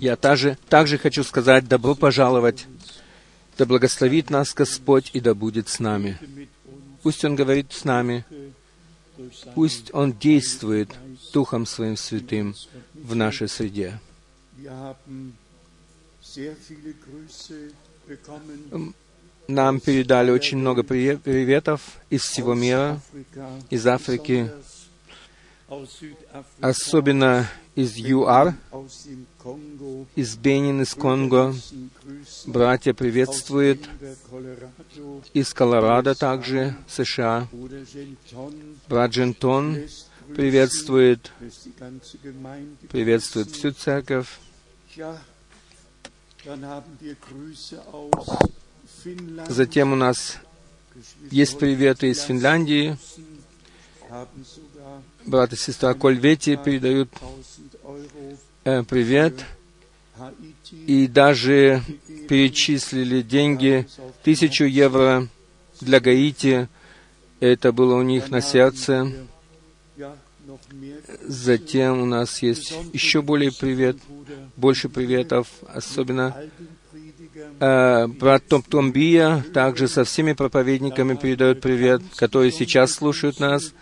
Я также, также хочу сказать добро пожаловать. Да благословит нас Господь и да будет с нами. Пусть Он говорит с нами, пусть Он действует Духом Своим Святым в нашей среде. Нам передали очень много приветов из всего мира, из Африки, особенно из ЮАР, из Бенин, из Конго. Братья приветствуют из Колорадо также, США. Брат Джентон приветствует, приветствует всю церковь. Затем у нас есть приветы из Финляндии. Брат и сестра Кольвети передают э, привет. И даже перечислили деньги, тысячу евро для Гаити. Это было у них на сердце. Затем у нас есть еще более привет, больше приветов, особенно э, брат Том Томбия также со всеми проповедниками передает привет, которые сейчас слушают нас.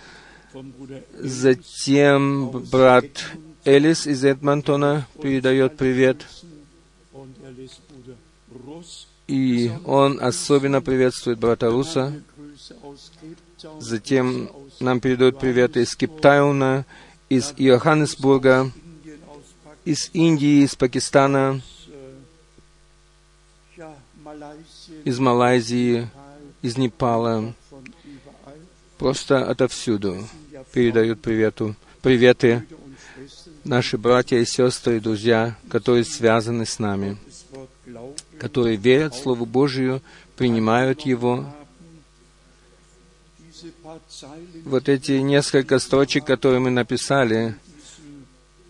Затем брат Элис из Эдмонтона передает привет. И он особенно приветствует брата Руса. Затем нам передают привет из Киптауна, из Йоханнесбурга, из Индии, из Пакистана, из Малайзии, из Непала, просто отовсюду передают привету, приветы наши братья и сестры и друзья, которые связаны с нами, которые верят Слову Божию, принимают его. Вот эти несколько строчек, которые мы написали,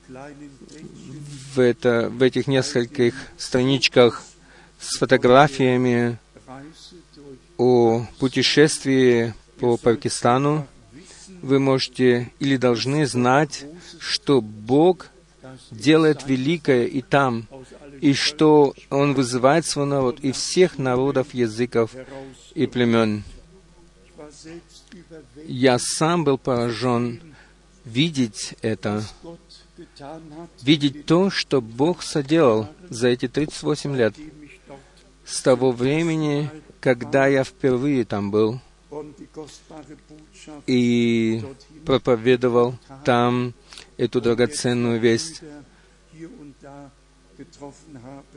в, это, в этих нескольких страничках с фотографиями о путешествии по Пакистану, вы можете или должны знать, что Бог делает великое и там, и что Он вызывает свой народ и всех народов, языков и племен. Я сам был поражен видеть это, видеть то, что Бог соделал за эти 38 лет, с того времени, когда я впервые там был и проповедовал там эту драгоценную весть.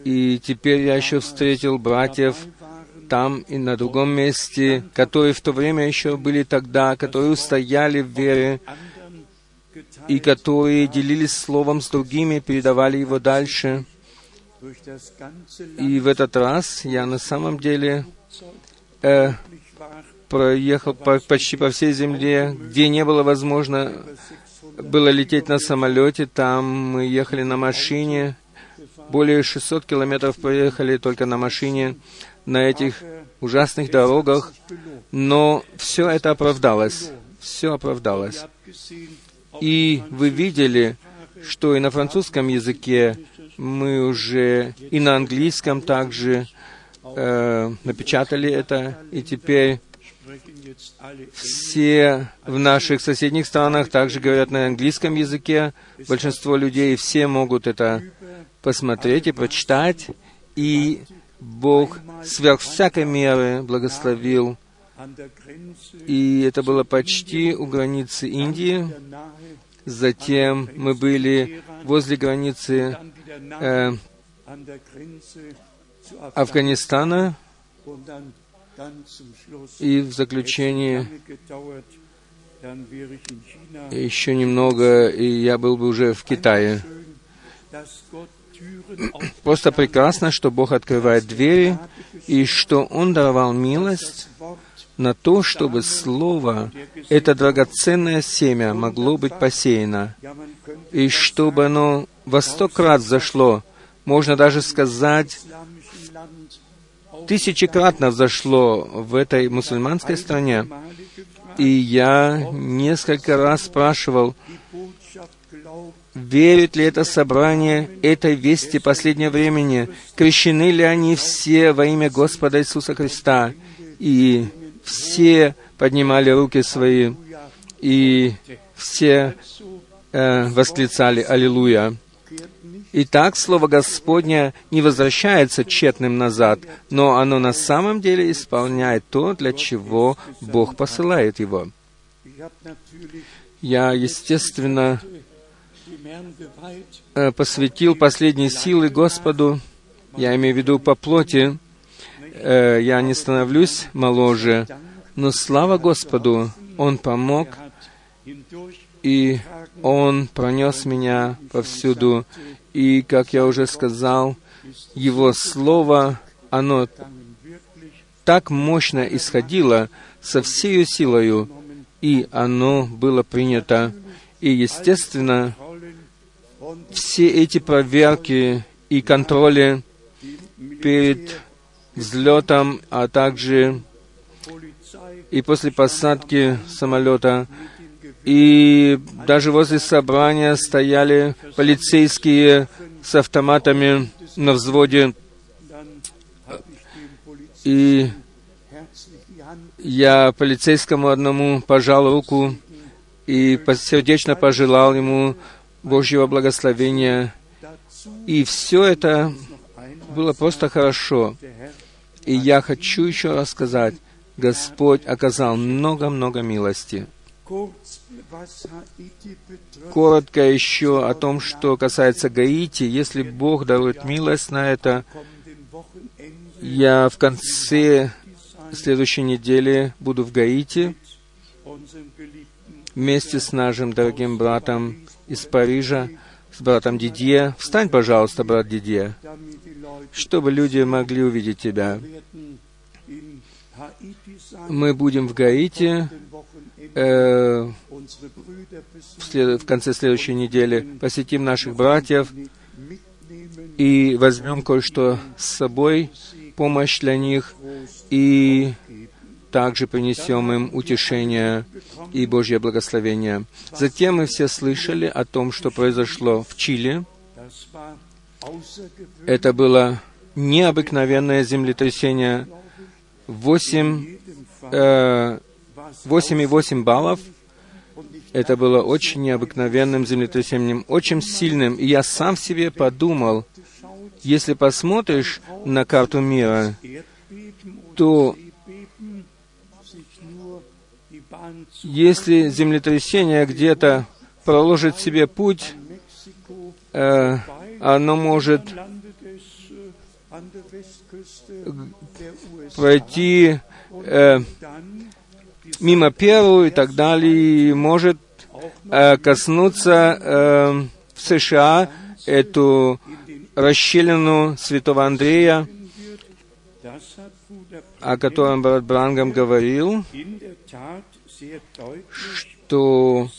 И теперь я еще встретил братьев там и на другом месте, которые в то время еще были тогда, которые устояли в вере, и которые делились словом с другими, передавали его дальше. И в этот раз я на самом деле э, проехал по, почти по всей земле, где не было возможно было лететь на самолете, там мы ехали на машине, более 600 километров проехали только на машине, на этих ужасных дорогах, но все это оправдалось, все оправдалось. И вы видели, что и на французском языке мы уже, и на английском также э, напечатали это, и теперь все в наших соседних странах также говорят на английском языке. Большинство людей все могут это посмотреть и прочитать. И Бог сверх всякой меры благословил. И это было почти у границы Индии. Затем мы были возле границы э, Афганистана. И в заключение еще немного, и я был бы уже в Китае. Просто прекрасно, что Бог открывает двери, и что Он даровал милость на то, чтобы Слово, это драгоценное семя, могло быть посеяно, и чтобы оно во сто крат зашло, можно даже сказать, тысячекратно взошло в этой мусульманской стране. И я несколько раз спрашивал, верит ли это собрание этой вести последнего времени, крещены ли они все во имя Господа Иисуса Христа. И все поднимали руки свои, и все э, восклицали «Аллилуйя». Итак, Слово Господне не возвращается тщетным назад, но оно на самом деле исполняет то, для чего Бог посылает его. Я, естественно, э, посвятил последние силы Господу, я имею в виду по плоти, э, я не становлюсь моложе, но слава Господу, Он помог, и Он пронес меня повсюду. И, как я уже сказал, Его Слово, оно так мощно исходило со всей силою, и оно было принято. И, естественно, все эти проверки и контроли перед взлетом, а также и после посадки самолета, и даже возле собрания стояли полицейские с автоматами на взводе. И я полицейскому одному пожал руку и сердечно пожелал ему Божьего благословения. И все это было просто хорошо. И я хочу еще раз сказать, Господь оказал много-много милости. Коротко еще о том, что касается Гаити. Если Бог дарует милость на это, я в конце следующей недели буду в Гаити вместе с нашим дорогим братом из Парижа, с братом Дидье. Встань, пожалуйста, брат Дидье, чтобы люди могли увидеть тебя. Мы будем в Гаити э, в, след... в конце следующей недели, посетим наших братьев и возьмем кое-что с собой, помощь для них, и также принесем им утешение и Божье благословение. Затем мы все слышали о том, что произошло в Чили. Это было необыкновенное землетрясение 8, э, 8,8 баллов. Это было очень необыкновенным землетрясением, очень сильным. И я сам себе подумал, если посмотришь на карту мира, то если землетрясение где-то проложит себе путь, э, оно может пройти э, мимо Перу и так далее, может э, коснуться э, в США эту расщелину святого Андрея, о котором брат Брангам говорил, что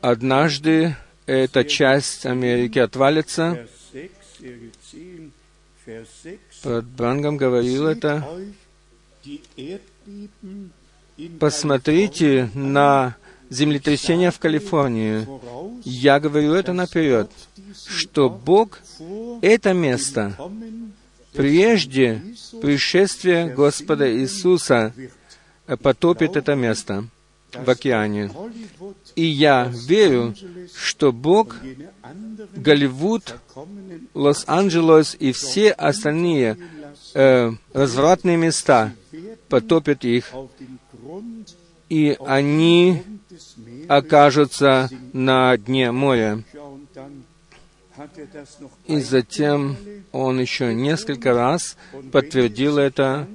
однажды эта часть Америки отвалится. Брат Брангам говорил это. Посмотрите на землетрясение в Калифорнии. Я говорю это наперед, что Бог это место прежде пришествия Господа Иисуса потопит это место в океане. И я верю, что Бог, Голливуд, Лос-Анджелес и все остальные э, развратные места потопят их, и они окажутся на дне моря. И затем он еще несколько раз подтвердил это,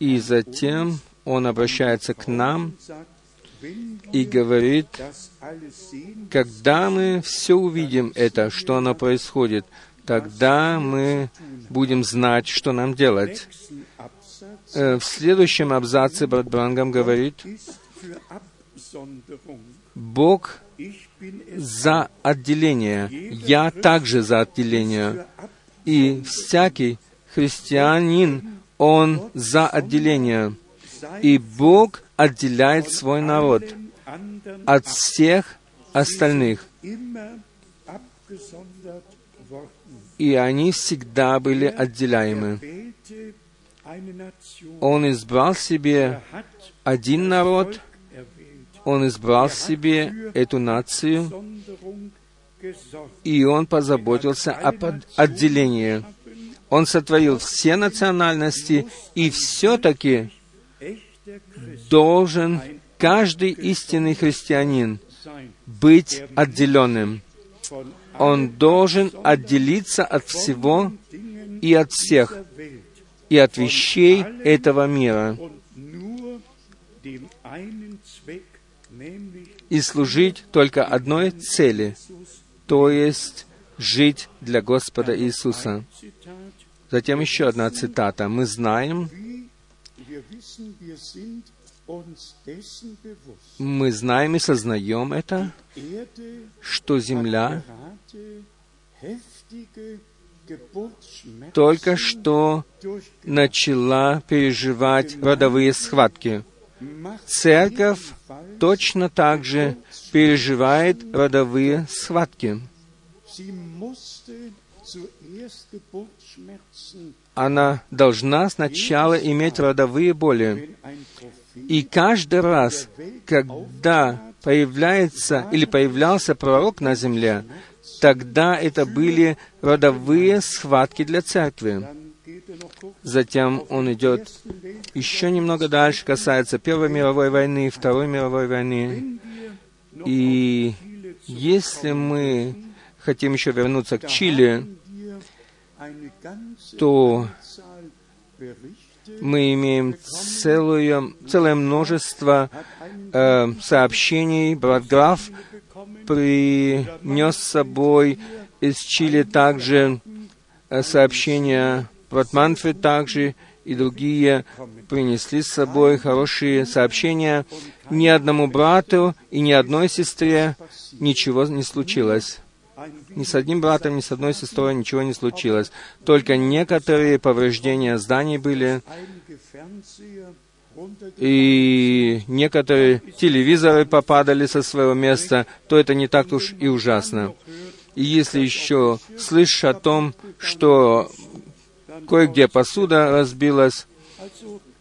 и затем он обращается к нам и говорит, когда мы все увидим это, что оно происходит, тогда мы будем знать, что нам делать. Э, в следующем абзаце брат Брангам говорит, Бог за отделение, я также за отделение. И всякий христианин, он за отделение. И Бог отделяет свой народ от всех остальных. и они всегда были отделяемы. Он избрал себе один народ, он избрал себе эту нацию, и он позаботился об отделении. Он сотворил все национальности, и все-таки должен каждый истинный христианин быть отделенным. Он должен отделиться от всего и от всех, и от вещей этого мира, и служить только одной цели, то есть жить для Господа Иисуса. Затем еще одна цитата. Мы знаем, мы знаем и сознаем это, что Земля только что начала переживать родовые схватки. Церковь точно так же переживает родовые схватки. Она должна сначала иметь родовые боли. И каждый раз, когда появляется или появлялся пророк на земле, тогда это были родовые схватки для церкви. Затем он идет еще немного дальше, касается Первой мировой войны, Второй мировой войны. И если мы хотим еще вернуться к Чили, то мы имеем целое, целое множество э, сообщений. Брат Граф принес с собой из Чили также э, сообщения, брат также и другие принесли с собой хорошие сообщения. Ни одному брату и ни одной сестре ничего не случилось. Ни с одним братом, ни с одной сестрой ничего не случилось. Только некоторые повреждения зданий были, и некоторые телевизоры попадали со своего места, то это не так уж и ужасно. И если еще слышишь о том, что кое-где посуда разбилась,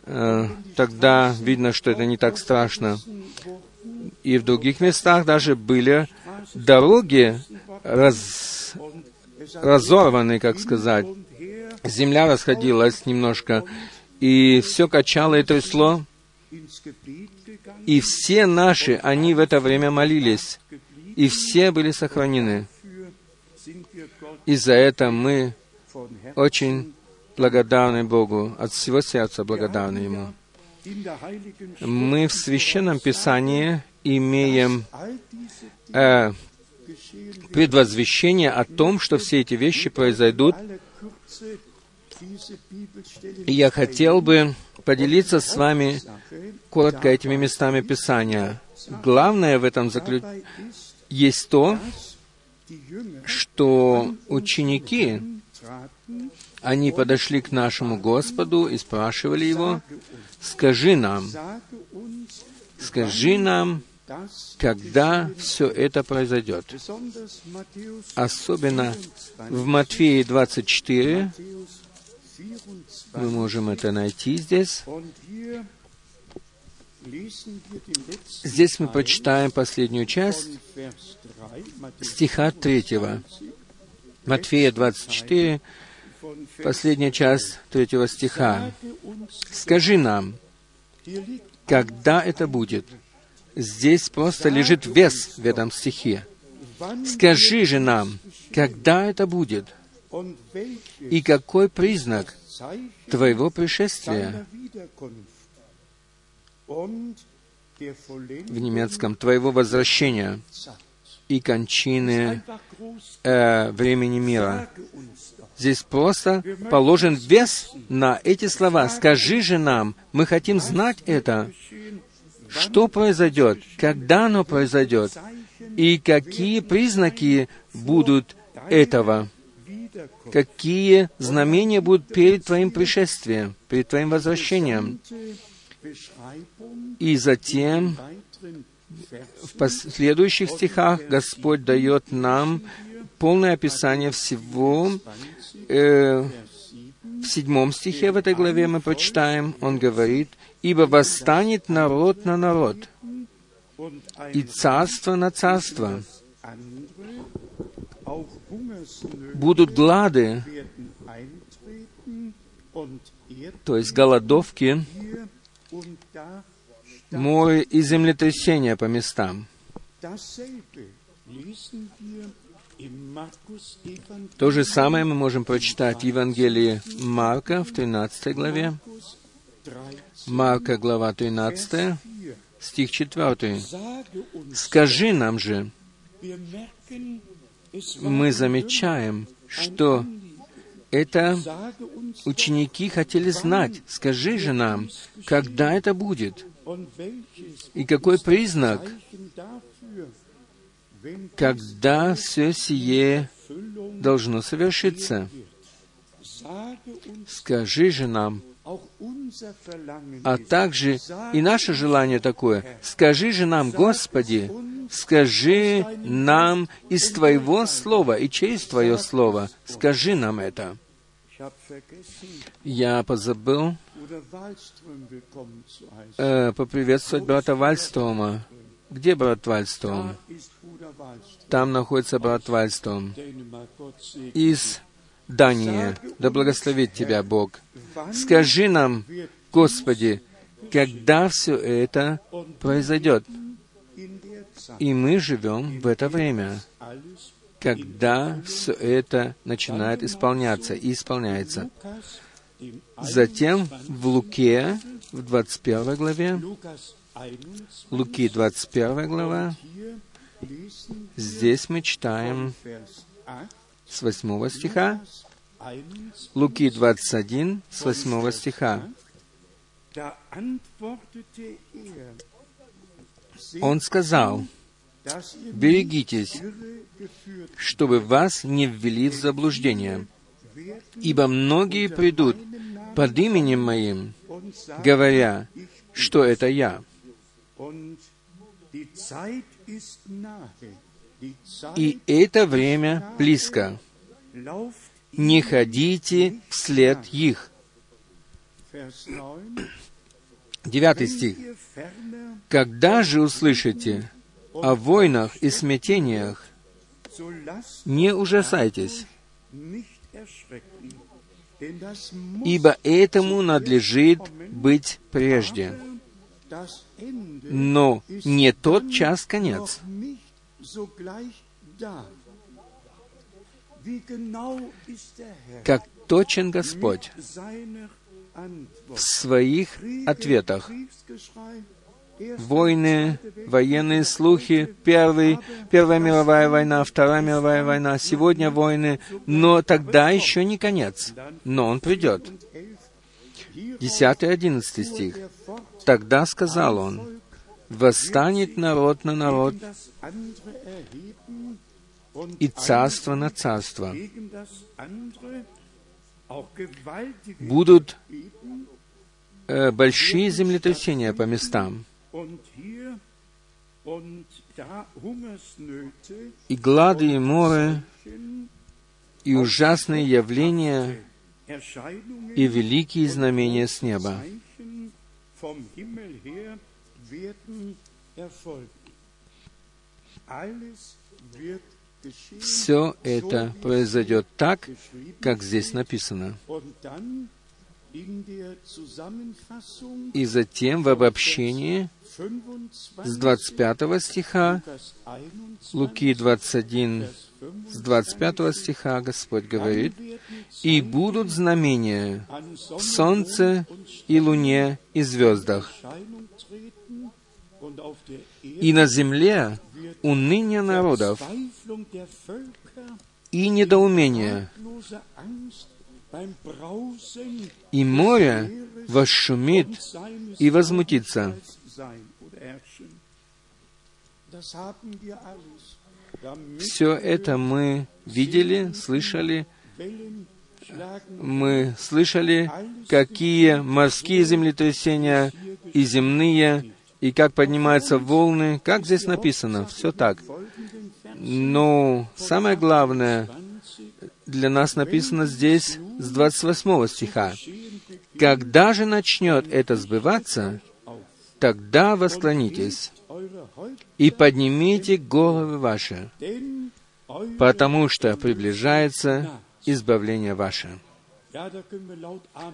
э, тогда видно, что это не так страшно. И в других местах даже были дороги раз, разорваны, как сказать. Земля расходилась немножко, и все качало и трясло. И все наши, они в это время молились, и все были сохранены. И за это мы очень благодарны Богу, от всего сердца благодарны Ему. Мы в Священном Писании имеем э, предвозвещение о том, что все эти вещи произойдут. Я хотел бы поделиться с вами коротко этими местами Писания. Главное в этом заключ... есть то, что ученики, они подошли к нашему Господу и спрашивали Его, «Скажи нам, скажи нам, когда все это произойдет. Особенно в Матфея 24, мы можем это найти здесь. Здесь мы прочитаем последнюю часть стиха 3. Матфея 24, последняя часть 3 стиха. «Скажи нам, когда это будет?» Здесь просто лежит вес в этом стихе. Скажи же нам, когда это будет, и какой признак твоего пришествия? В немецком твоего возвращения и кончины э, времени мира. Здесь просто положен вес на эти слова. Скажи же нам, мы хотим знать это что произойдет, когда оно произойдет, и какие признаки будут этого, какие знамения будут перед Твоим пришествием, перед Твоим возвращением. И затем в последующих стихах Господь дает нам полное описание всего э, в седьмом стихе в этой главе мы прочитаем, он говорит, «Ибо восстанет народ на народ, и царство на царство. Будут глады, то есть голодовки, море и землетрясения по местам. То же самое мы можем прочитать в Евангелии Марка в 13 главе. Марка, глава 13, стих 4. «Скажи нам же, мы замечаем, что это ученики хотели знать. Скажи же нам, когда это будет? И какой признак, когда все сие должно совершиться? Скажи же нам, а также и наше желание такое. Скажи же нам, Господи, скажи нам из Твоего Слова и через Твое Слово. Скажи нам это. Я позабыл э, поприветствовать брата Вальстрома. Где брат Вальстром? Там находится брат Вальстром из Дании. Да благословит тебя Бог. Скажи нам, Господи, когда все это произойдет. И мы живем в это время, когда все это начинает исполняться и исполняется. Затем в Луке, в 21 главе, Луки, 21 глава, здесь мы читаем с 8 стиха, Луки 21, с 8 стиха. Он сказал, «Берегитесь, чтобы вас не ввели в заблуждение, ибо многие придут под именем Моим, говоря, что это Я. И это время близко. Не ходите вслед их. Девятый стих. «Когда же услышите о войнах и смятениях, не ужасайтесь, ибо этому надлежит быть прежде. Но не тот час конец. Как точен Господь в своих ответах. Войны, военные слухи, первый, Первая мировая война, Вторая мировая война, сегодня войны, но тогда еще не конец, но он придет. 10-11 стих. Тогда сказал он, «Восстанет народ на народ, и царство на царство. Будут э, большие землетрясения по местам, и глады, и моры, и ужасные явления, и великие знамения с неба. Все это произойдет так, как здесь написано. И затем в обобщении с 25 стиха, Луки 21, с 25 стиха Господь говорит, «И будут знамения в солнце и луне и звездах, и на земле уныние народов и недоумение, и море восшумит и возмутится. Все это мы видели, слышали, мы слышали, какие морские землетрясения и земные, и как поднимаются волны, как здесь написано, все так. Но самое главное для нас написано здесь с 28 стиха. «Когда же начнет это сбываться, тогда восклонитесь и поднимите головы ваши, потому что приближается избавление ваше».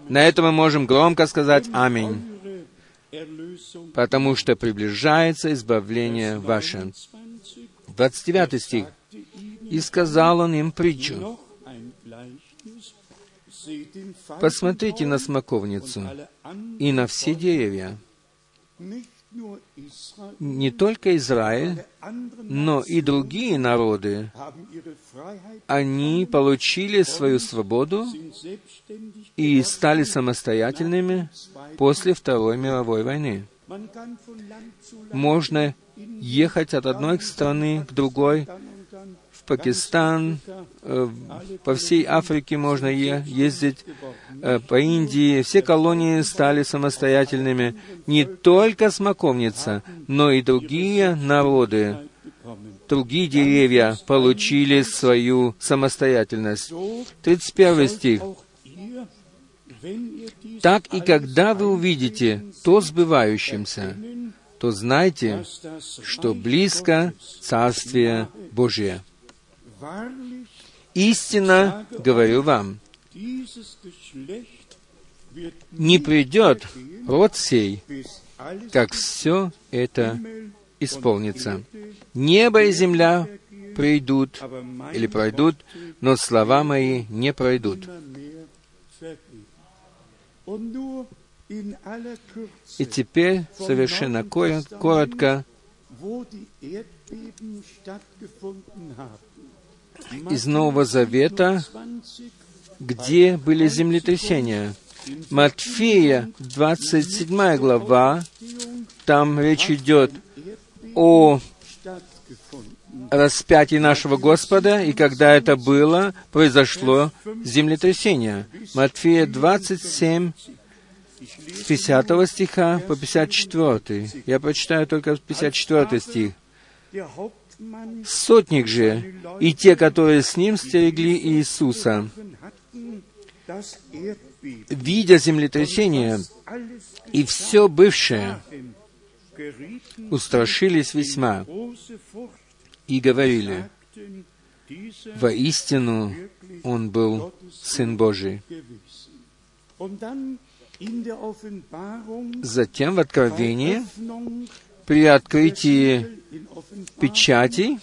На это мы можем громко сказать «Аминь», потому что приближается избавление ваше. 29 стих. «И сказал он им притчу. Посмотрите на смоковницу и на все деревья. Не только Израиль, но и другие народы, они получили свою свободу и стали самостоятельными после Второй мировой войны. Можно ехать от одной страны к другой, Пакистан, э, по всей Африке можно ездить, э, по Индии. Все колонии стали самостоятельными. Не только смоковница, но и другие народы, другие деревья получили свою самостоятельность. 31 стих. Так и когда вы увидите то сбывающимся, то знайте, что близко Царствие Божие. Истинно говорю вам, не придет род сей, как все это исполнится. Небо и земля придут или пройдут, но слова мои не пройдут. И теперь совершенно коротко из Нового Завета, где были землетрясения. Матфея, 27 глава, там речь идет о распятии нашего Господа, и когда это было, произошло землетрясение. Матфея 27, с 50 стиха по 54. Я прочитаю только 54 стих. Сотник же и те, которые с ним стерегли Иисуса, видя землетрясение и все бывшее, устрашились весьма и говорили, воистину Он был Сын Божий. Затем в Откровении, при открытии печати,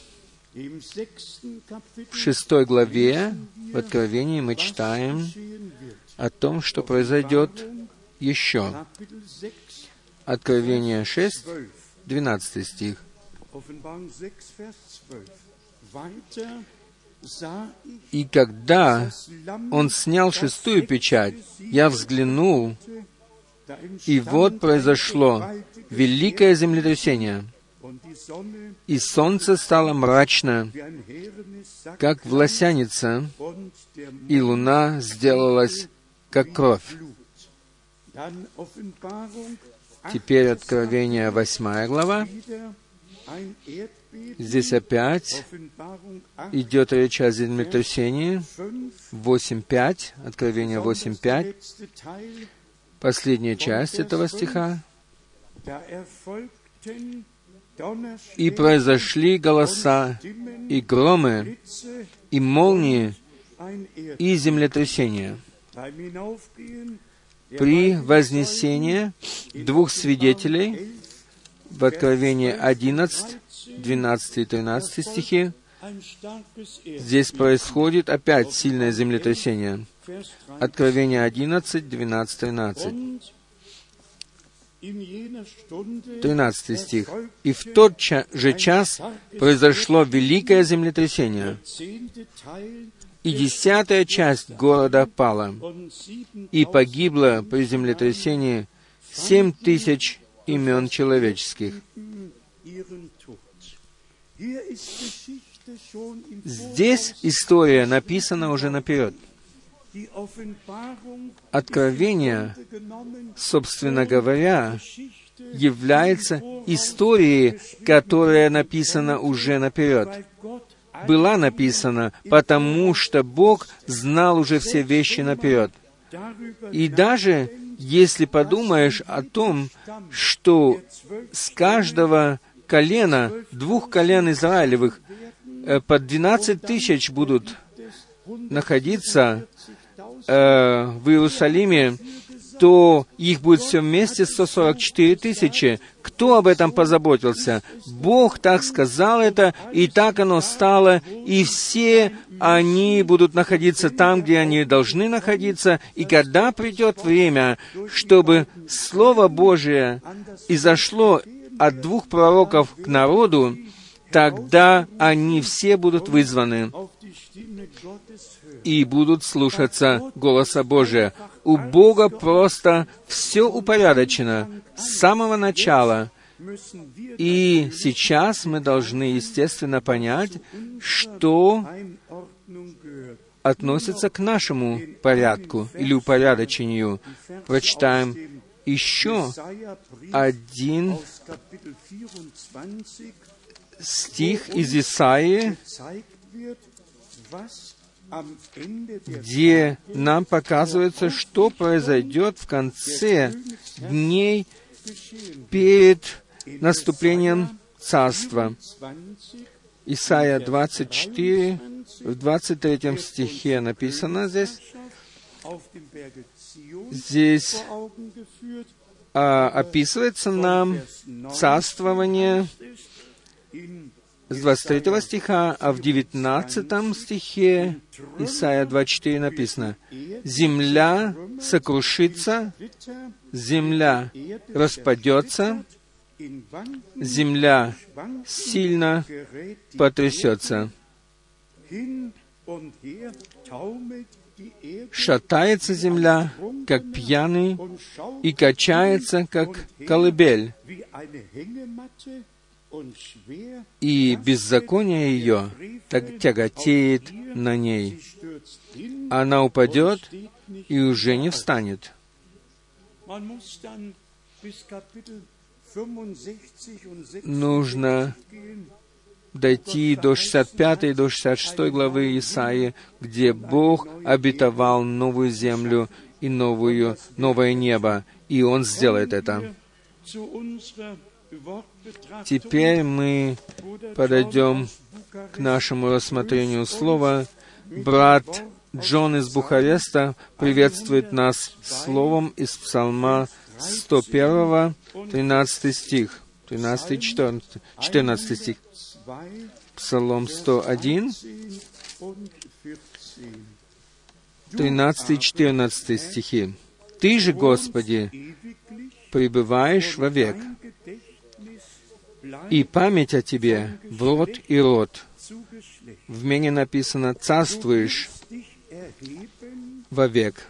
в шестой главе в Откровении мы читаем о том, что произойдет еще. Откровение 6, 12 стих. И когда он снял шестую печать, я взглянул, и вот произошло великое землетрясение, и солнце стало мрачно, как власяница, и луна сделалась, как кровь. Теперь Откровение, восьмая глава. Здесь опять идет речь о землетрясении. 8.5, Откровение 8.5, последняя часть этого стиха. «И произошли голоса, и громы, и молнии, и землетрясения. При вознесении двух свидетелей в Откровении 11, 12 и 13 стихи, здесь происходит опять сильное землетрясение. Откровение 11, 12, 13. 13 стих. «И в тот же час произошло великое землетрясение, и десятая часть города пала, и погибло при землетрясении семь тысяч имен человеческих. Здесь история написана уже наперед. Откровение, собственно говоря, является историей, которая написана уже наперед. была написана, потому что Бог знал уже все вещи наперед. И даже если подумаешь о том, что с каждого колена, двух колен Израилевых, э, под 12 тысяч будут находиться э, в Иерусалиме, то их будет все вместе 144 тысячи. Кто об этом позаботился? Бог так сказал это, и так оно стало, и все они будут находиться там, где они должны находиться, и когда придет время, чтобы Слово Божие изошло от двух пророков к народу, тогда они все будут вызваны и будут слушаться голоса Божия. У Бога просто все упорядочено с самого начала. И сейчас мы должны, естественно, понять, что относится к нашему порядку или упорядочению. Прочитаем еще один стих из Исаии, где нам показывается, что произойдет в конце дней перед наступлением Царства. Исайя 24, в 23 стихе написано здесь, здесь а, описывается нам царствование с 23 стиха, а в 19 стихе Исайя 24 написано, «Земля сокрушится, земля распадется, земля сильно потрясется. Шатается земля, как пьяный, и качается, как колыбель, и беззаконие ее так тяготеет на ней. Она упадет и уже не встанет. Нужно дойти до 65 и до 66 главы Исаии, где Бог обетовал новую землю и новую, новое небо, и Он сделает это. Теперь мы подойдем к нашему рассмотрению слова. Брат Джон из Бухареста приветствует нас словом из Псалма 101, 13 стих, 13 14, 14 стих. Псалом 101, 13 и 14 стихи. «Ты же, Господи, пребываешь вовек, и память о тебе в род и род. В мене написано «царствуешь вовек».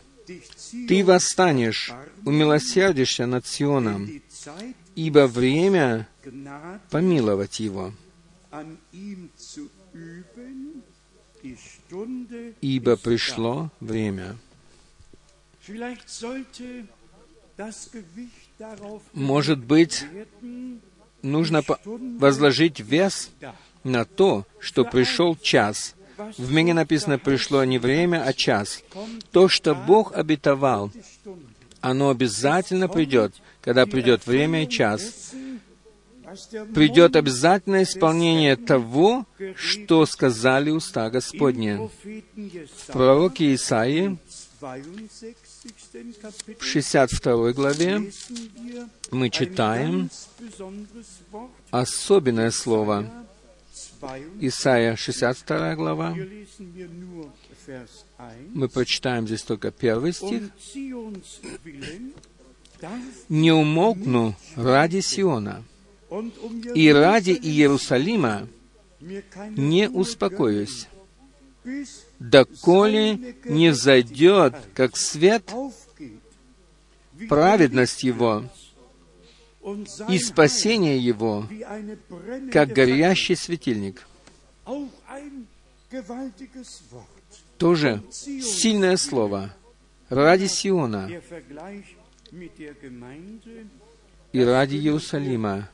Ты восстанешь, умилосердишься над Сионом, ибо время помиловать его. Ибо пришло время. Может быть, нужно возложить вес на то, что пришел час. В мне написано, пришло не время, а час. То, что Бог обетовал, оно обязательно придет, когда придет время и час. Придет обязательное исполнение того, что сказали уста Господни. В пророке Исаии в 62 главе мы читаем особенное слово. Исайя 62 глава. Мы прочитаем здесь только первый стих. «Не умолкну ради Сиона, и ради Иерусалима не успокоюсь, доколе не взойдет, как свет, праведность его и спасение его, как горящий светильник. Тоже сильное слово ради Сиона. и ради Иерусалима.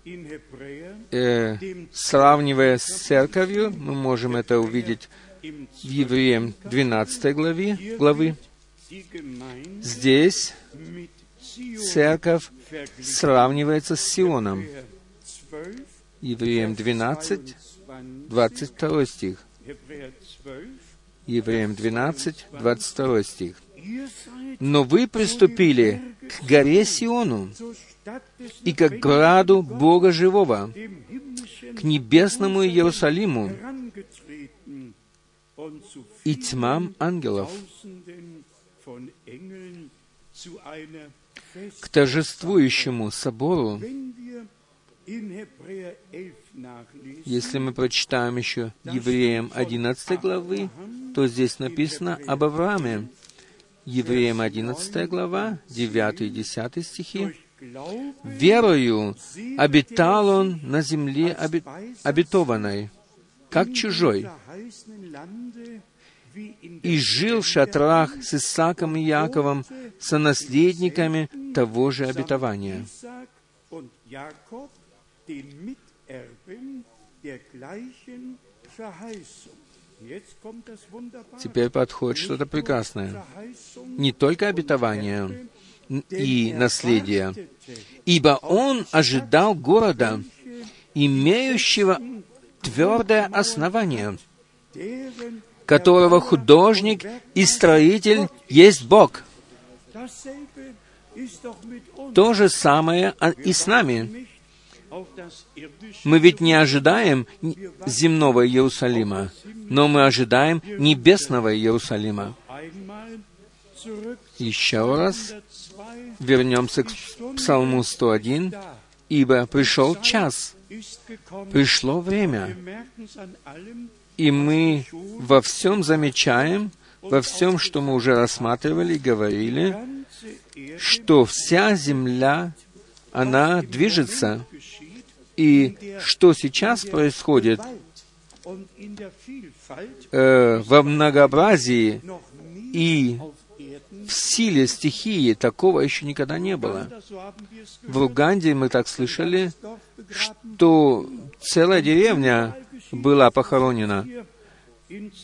Э, сравнивая с церковью, мы можем это увидеть в Евреям 12 главе, главы. Здесь церковь сравнивается с Сионом. Евреям 12, 22 стих. Евреям 12, 22 стих. «Но вы приступили к горе Сиону и к граду Бога Живого, к небесному Иерусалиму и тьмам ангелов, к торжествующему собору, если мы прочитаем еще Евреям 11 главы, то здесь написано об Аврааме. Евреям 11 глава, 9 и 10 стихи. «Верою обитал он на земле оби... обетованной, как чужой, и жил в шатрах с Исааком и Яковом, со наследниками того же обетования». Теперь подходит что-то прекрасное. Не только обетование и наследие, ибо он ожидал города, имеющего твердое основание, которого художник и строитель есть Бог. То же самое и с нами. Мы ведь не ожидаем земного Иерусалима, но мы ожидаем небесного Иерусалима. Еще раз вернемся к Псалму 101. «Ибо пришел час, пришло время, и мы во всем замечаем, во всем, что мы уже рассматривали и говорили, что вся земля, она движется, и что сейчас происходит э, во многообразии и в силе стихии, такого еще никогда не было. В Уганде мы так слышали, что целая деревня была похоронена,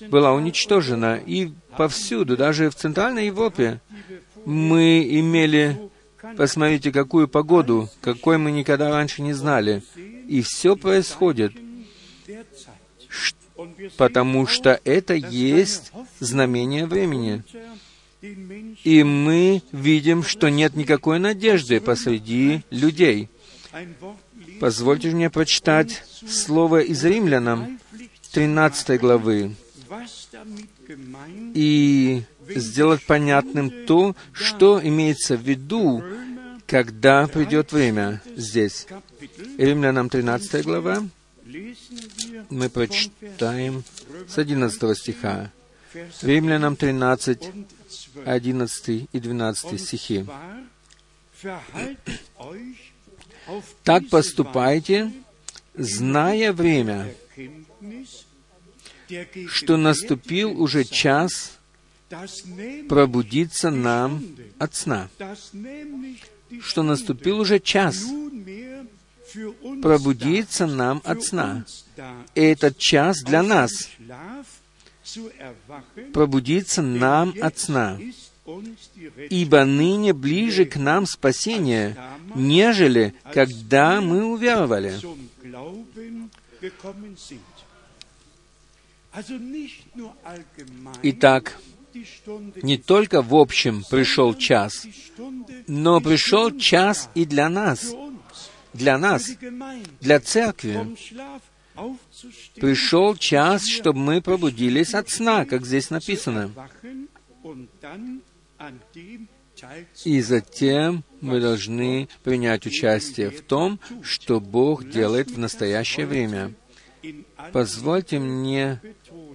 была уничтожена, и повсюду, даже в Центральной Европе, мы имели Посмотрите, какую погоду, какой мы никогда раньше не знали. И все происходит, потому что это есть знамение времени. И мы видим, что нет никакой надежды посреди людей. Позвольте мне прочитать слово из Римлянам 13 главы и сделать понятным то, что имеется в виду, когда придет время здесь. Римлянам 13 глава, мы прочитаем с 11 стиха. Римлянам 13, 11 и 12 стихи. «Так поступайте, зная время, что наступил уже час пробудиться нам от сна, что наступил уже час пробудиться нам от сна. И этот час для нас пробудиться нам от сна. Ибо ныне ближе к нам спасение, нежели когда мы уверовали. Итак, не только в общем пришел час, но пришел час и для нас, для нас, для церкви. Пришел час, чтобы мы пробудились от сна, как здесь написано. И затем мы должны принять участие в том, что Бог делает в настоящее время. Позвольте мне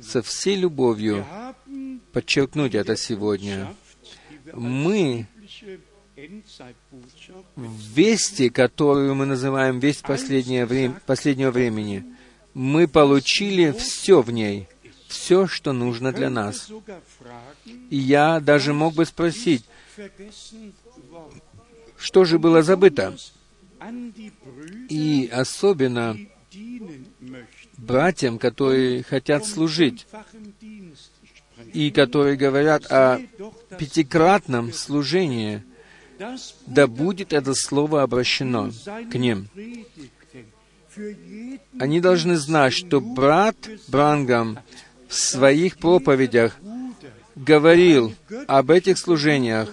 со всей любовью подчеркнуть это сегодня. Мы в вести, которую мы называем весть последнего времени, мы получили все в ней, все, что нужно для нас. И я даже мог бы спросить, что же было забыто? И особенно братьям, которые хотят служить, и которые говорят о пятикратном служении, да будет это слово обращено к ним. Они должны знать, что брат Брангам в своих проповедях говорил об этих служениях,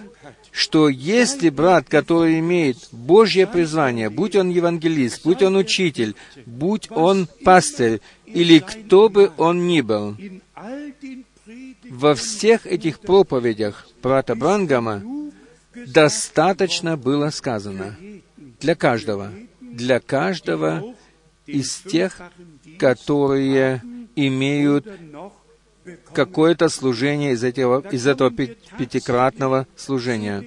что если брат, который имеет Божье призвание, будь он евангелист, будь он учитель, будь он пастырь, или кто бы он ни был, во всех этих проповедях брата Брангама достаточно было сказано для каждого, для каждого из тех, которые имеют какое-то служение из этого, из этого пятикратного служения.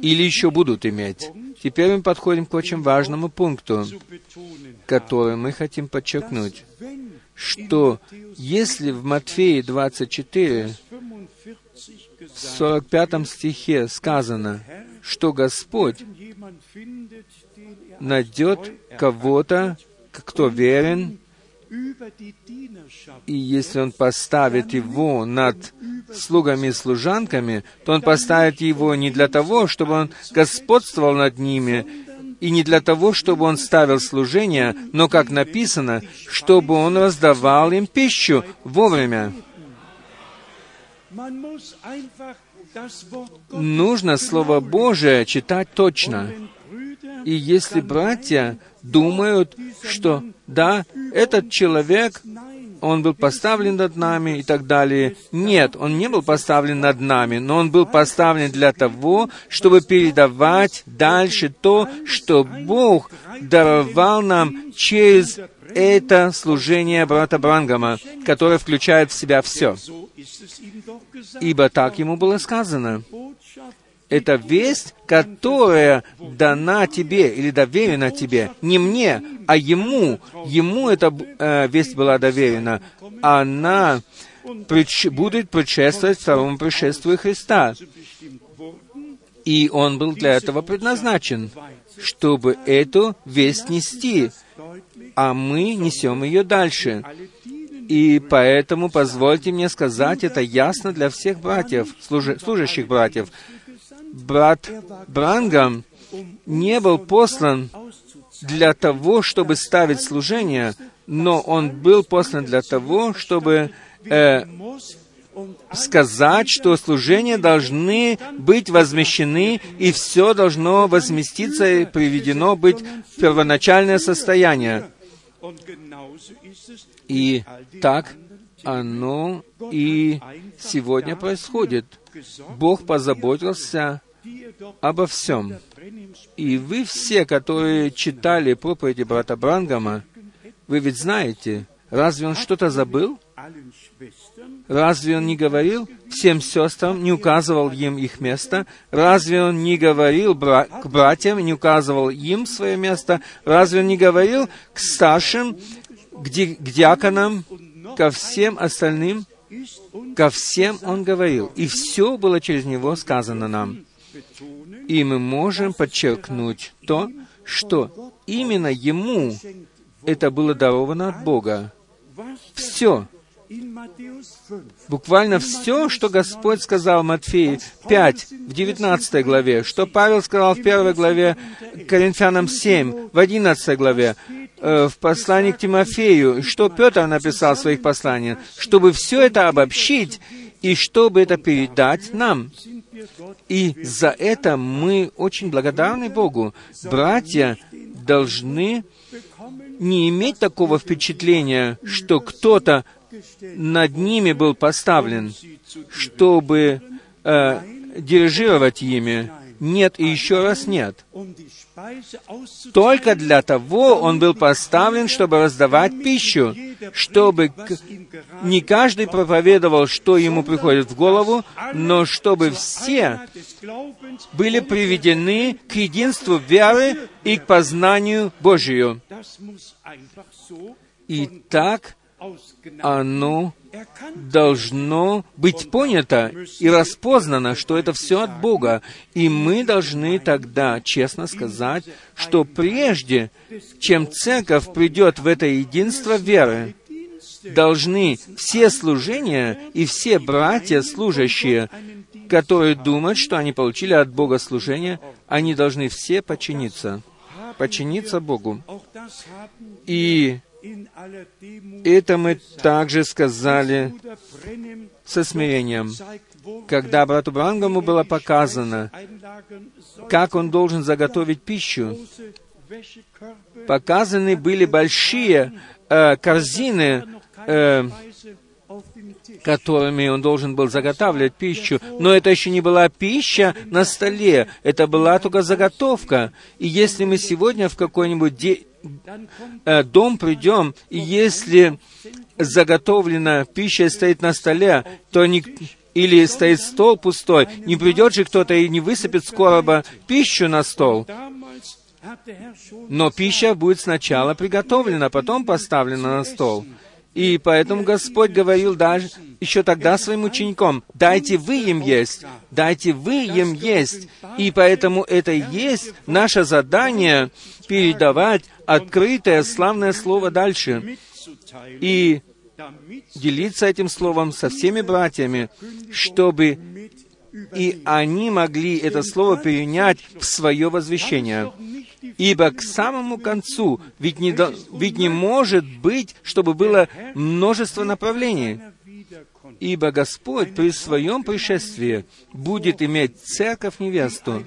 Или еще будут иметь. Теперь мы подходим к очень важному пункту, который мы хотим подчеркнуть, что если в Матфея 24, в 45 стихе сказано, что Господь найдет кого-то, кто верен и если он поставит его над слугами и служанками, то он поставит его не для того, чтобы он господствовал над ними, и не для того, чтобы он ставил служение, но, как написано, чтобы он раздавал им пищу вовремя. Нужно Слово Божие читать точно. И если братья думают, что да, этот человек, он был поставлен над нами и так далее. Нет, он не был поставлен над нами, но он был поставлен для того, чтобы передавать дальше то, что Бог даровал нам через это служение брата Брангама, которое включает в себя все. Ибо так ему было сказано это весть, которая дана тебе или доверена тебе. Не мне, а ему. Ему эта э, весть была доверена. Она предш... будет предшествовать второму пришествию Христа. И он был для этого предназначен, чтобы эту весть нести, а мы несем ее дальше. И поэтому позвольте мне сказать это ясно для всех братьев, служащих братьев брат Брангам не был послан для того, чтобы ставить служение, но он был послан для того, чтобы э, сказать, что служения должны быть возмещены, и все должно возместиться и приведено быть в первоначальное состояние. И так оно и сегодня происходит. Бог позаботился обо всем. И вы все, которые читали проповеди брата Брангама, вы ведь знаете, разве он что-то забыл? Разве он не говорил всем сестрам, не указывал им их место? Разве он не говорил бра- к братьям, не указывал им свое место? Разве он не говорил к старшим, к, ди- к диаконам, ко всем остальным? Ко всем он говорил, и все было через него сказано нам. И мы можем подчеркнуть то, что именно ему это было даровано от Бога. Все. Буквально все, что Господь сказал Матфею 5 в 19 главе, что Павел сказал в 1 главе Коринфянам 7, в 11 главе, э, в послании к Тимофею, что Петр написал в своих посланиях, чтобы все это обобщить и чтобы это передать нам. И за это мы очень благодарны Богу. Братья должны не иметь такого впечатления, что кто-то над ними был поставлен, чтобы э, дирижировать ими. Нет и еще раз нет. Только для того он был поставлен, чтобы раздавать пищу, чтобы не каждый проповедовал, что ему приходит в голову, но чтобы все были приведены к единству веры и к познанию Божию. И так оно должно быть понято и распознано, что это все от Бога. И мы должны тогда честно сказать, что прежде, чем церковь придет в это единство веры, должны все служения и все братья служащие, которые думают, что они получили от Бога служение, они должны все подчиниться, подчиниться Богу. И это мы также сказали со смирением, когда брату Брангаму было показано, как он должен заготовить пищу. Показаны были большие э, корзины, э, которыми он должен был заготавливать пищу. Но это еще не была пища на столе, это была только заготовка. И если мы сегодня в какой-нибудь де- э, дом придем, и если заготовленная пища стоит на столе, то ник- или стоит стол пустой, не придет же кто-то и не высыпет с короба пищу на стол. Но пища будет сначала приготовлена, потом поставлена на стол. И поэтому Господь говорил даже еще тогда своим ученикам, «Дайте вы им есть, дайте вы им есть». И поэтому это и есть наше задание передавать открытое, славное Слово дальше. И делиться этим Словом со всеми братьями, чтобы и они могли это Слово перенять в свое возвещение. Ибо к самому концу, ведь не, до, ведь не может быть, чтобы было множество направлений. Ибо Господь при своем пришествии будет иметь церковь-невесту,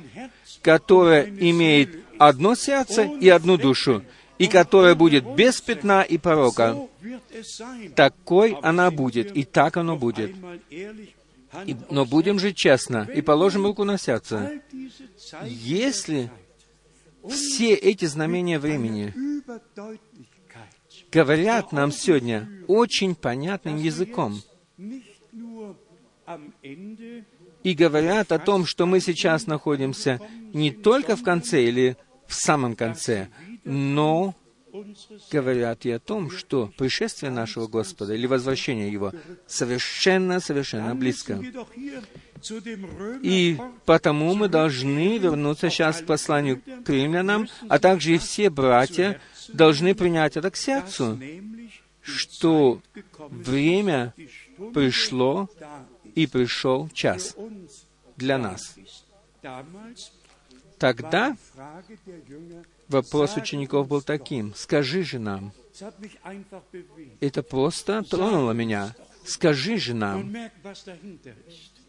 которая имеет одно сердце и одну душу, и которая будет без пятна и порока. Такой она будет, и так оно будет. Но будем же честно и положим руку на сердце. Если все эти знамения времени говорят нам сегодня очень понятным языком и говорят о том, что мы сейчас находимся не только в конце или в самом конце, но говорят и о том, что пришествие нашего Господа или возвращение Его совершенно-совершенно близко. И потому мы должны вернуться сейчас к посланию к римлянам, а также и все братья должны принять это к сердцу, что время пришло и пришел час для нас. Тогда вопрос учеников был таким, «Скажи же нам». Это просто тронуло меня. «Скажи же нам».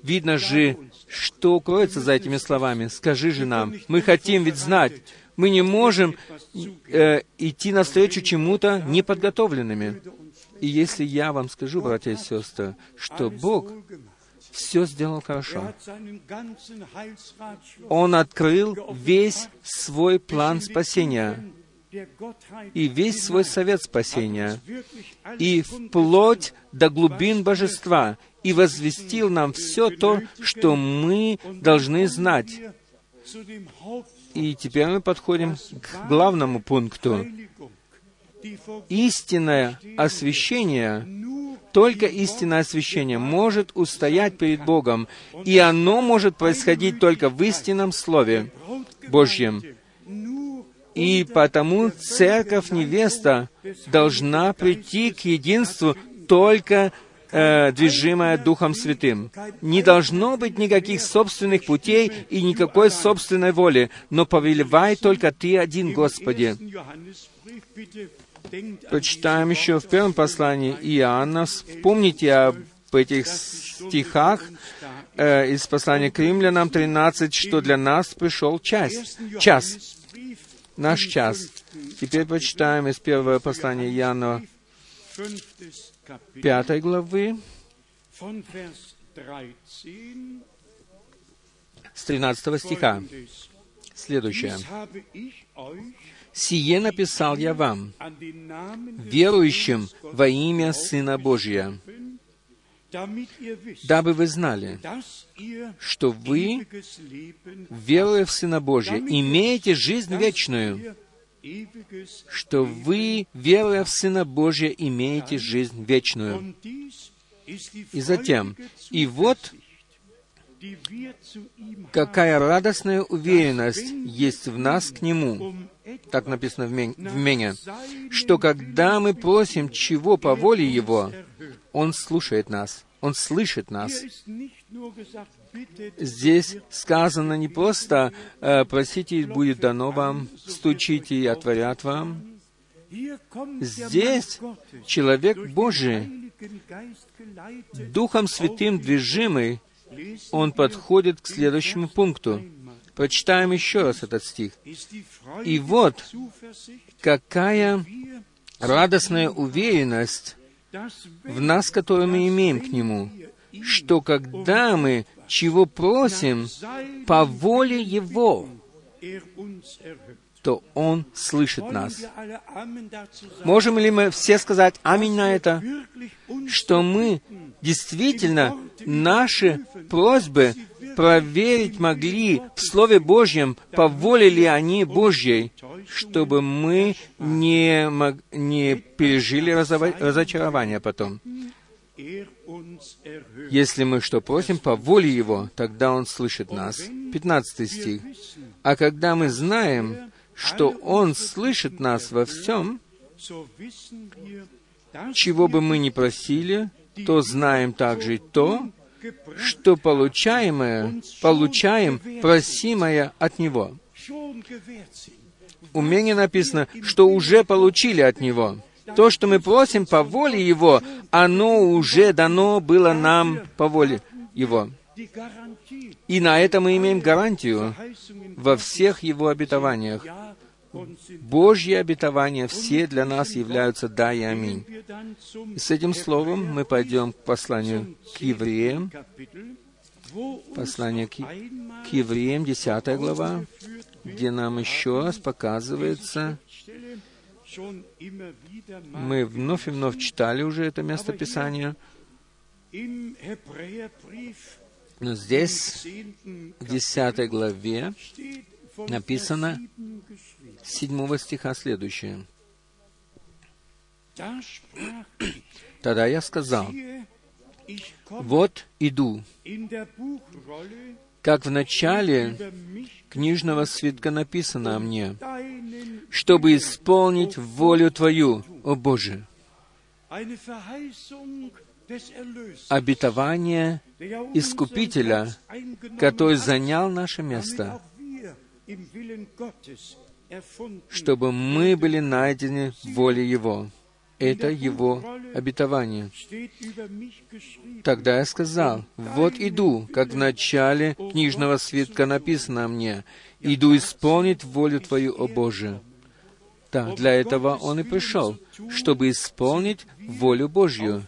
Видно же, что кроется за этими словами. «Скажи же нам». Мы хотим ведь знать. Мы не можем э, идти навстречу чему-то неподготовленными. И если я вам скажу, братья и сестры, что Бог все сделал хорошо. Он открыл весь свой план спасения и весь свой совет спасения, и вплоть до глубин божества, и возвестил нам все то, что мы должны знать. И теперь мы подходим к главному пункту. Истинное освящение только истинное освящение может устоять перед Богом, и оно может происходить только в истинном Слове Божьем. И потому церковь невеста должна прийти к единству только э, движимая Духом Святым. Не должно быть никаких собственных путей и никакой собственной воли, но повелевай только Ты один, Господи. Почитаем еще в первом послании Иоанна. Вспомните об этих стихах э, из послания к римлянам 13, что для нас пришел час. Час. Наш час. Теперь почитаем из первого послания Иоанна 5 главы, с 13 стиха. Следующее. «Сие написал я вам, верующим во имя Сына Божия, дабы вы знали, что вы, веруя в Сына Божия, имеете жизнь вечную, что вы, веруя в Сына Божия, имеете жизнь вечную. И затем, и вот какая радостная уверенность есть в нас к Нему, так написано в Мене, что когда мы просим чего по воле Его, Он слушает нас, Он слышит нас. Здесь сказано не просто э, «просите, и будет дано вам, стучите, и отворят вам». Здесь человек Божий, Духом Святым движимый, он подходит к следующему пункту. Прочитаем еще раз этот стих. «И вот, какая радостная уверенность в нас, которую мы имеем к Нему, что когда мы чего просим по воле Его, то Он слышит нас. Можем ли мы все сказать «Аминь» на это? Что мы действительно наши просьбы проверить могли в Слове Божьем, по воле ли они Божьей, чтобы мы не, мог, не пережили разочарование потом. Если мы что просим по воле Его, тогда Он слышит нас. 15 стих. А когда мы знаем, что Он слышит нас во всем, чего бы мы ни просили, то знаем также и то, что получаемое, получаем просимое от Него. У меня написано, что уже получили от Него. То, что мы просим по воле Его, оно уже дано было нам по воле Его. И на это мы имеем гарантию во всех Его обетованиях. Божьи обетования все для нас являются «да» и «аминь». И с этим словом мы пойдем к посланию к евреям, послание к, евреям, 10 глава, где нам еще раз показывается, мы вновь и вновь читали уже это место Писания, но здесь, в 10 главе, написано 7 стиха следующее. Тогда я сказал, «Вот иду, как в начале книжного свитка написано о мне, чтобы исполнить волю Твою, о Боже». Обетование Искупителя, который занял наше место, чтобы мы были найдены в воле Его. Это Его обетование. Тогда я сказал, «Вот иду, как в начале книжного свитка написано мне, иду исполнить волю Твою, о Боже». Да, для этого Он и пришел, чтобы исполнить волю Божью.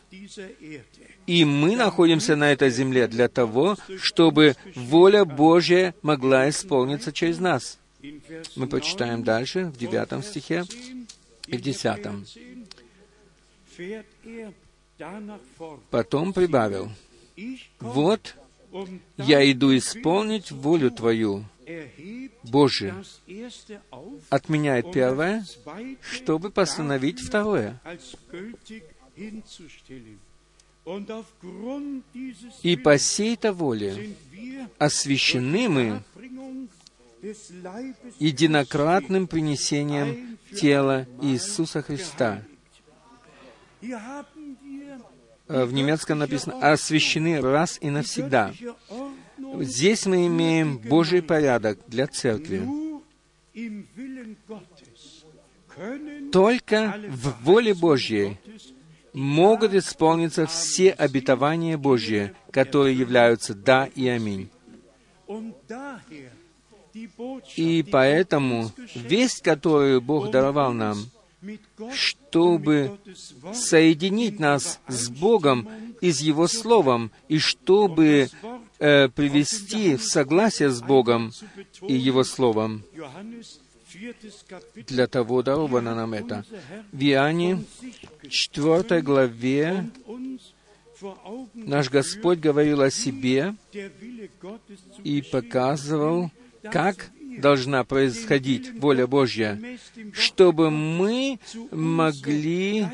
И мы находимся на этой земле для того, чтобы воля Божья могла исполниться через нас. Мы почитаем дальше, в девятом стихе и в десятом. Потом прибавил, «Вот я иду исполнить волю Твою, Божию». Отменяет первое, чтобы постановить второе. И по сей-то воле освящены мы единократным принесением тела Иисуса Христа. Э, в немецком написано «освящены раз и навсегда». Здесь мы имеем Божий порядок для церкви. Только в воле Божьей могут исполниться все обетования Божьи, которые являются «да» и «аминь». И поэтому весть, которую Бог даровал нам, чтобы соединить нас с Богом и с Его Словом, и чтобы э, привести в согласие с Богом и Его Словом. Для того даровано нам это. В Иоанне 4 главе наш Господь говорил о себе и показывал, как должна происходить воля Божья, чтобы мы могли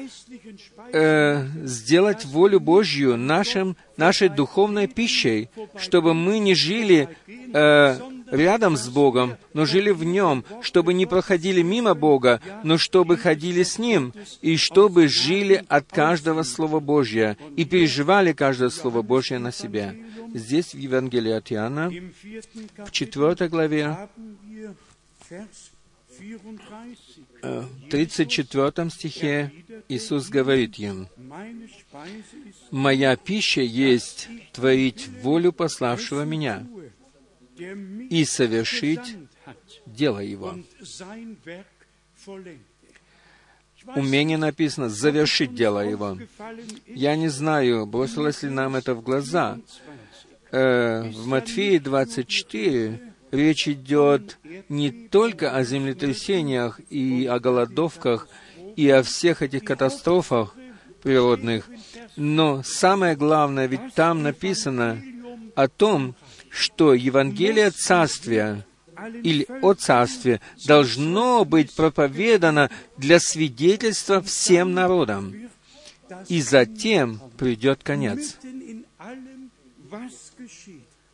э, сделать волю Божью нашим, нашей духовной пищей, чтобы мы не жили э, рядом с Богом, но жили в Нем, чтобы не проходили мимо Бога, но чтобы ходили с Ним, и чтобы жили от каждого Слова Божьего и переживали каждое Слово Божье на себя. Здесь, в Евангелии от Иоанна, в 4 главе, в 34 стихе Иисус говорит им, «Моя пища есть творить волю пославшего Меня и совершить дело Его». У меня написано «завершить дело Его». Я не знаю, бросилось ли нам это в глаза. Э, в Матфея 24 речь идет не только о землетрясениях и о голодовках, и о всех этих катастрофах природных, но самое главное, ведь там написано о том, что Евангелие Царствия или о Царстве должно быть проповедано для свидетельства всем народам, и затем придет конец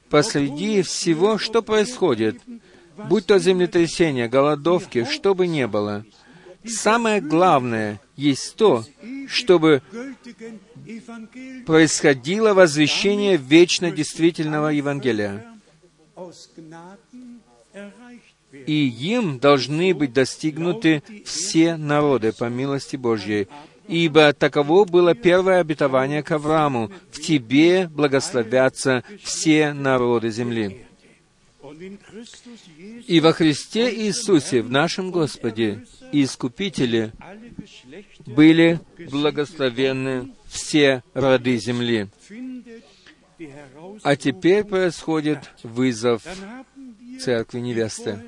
посреди всего, что происходит, будь то землетрясение, голодовки, что бы ни было, самое главное есть то, чтобы происходило возвещение вечно действительного Евангелия. И им должны быть достигнуты все народы по милости Божьей, ибо таково было первое обетование к Аврааму. В тебе благословятся все народы земли. И во Христе Иисусе, в нашем Господе и Искупителе, были благословенны все роды земли. А теперь происходит вызов церкви невесты.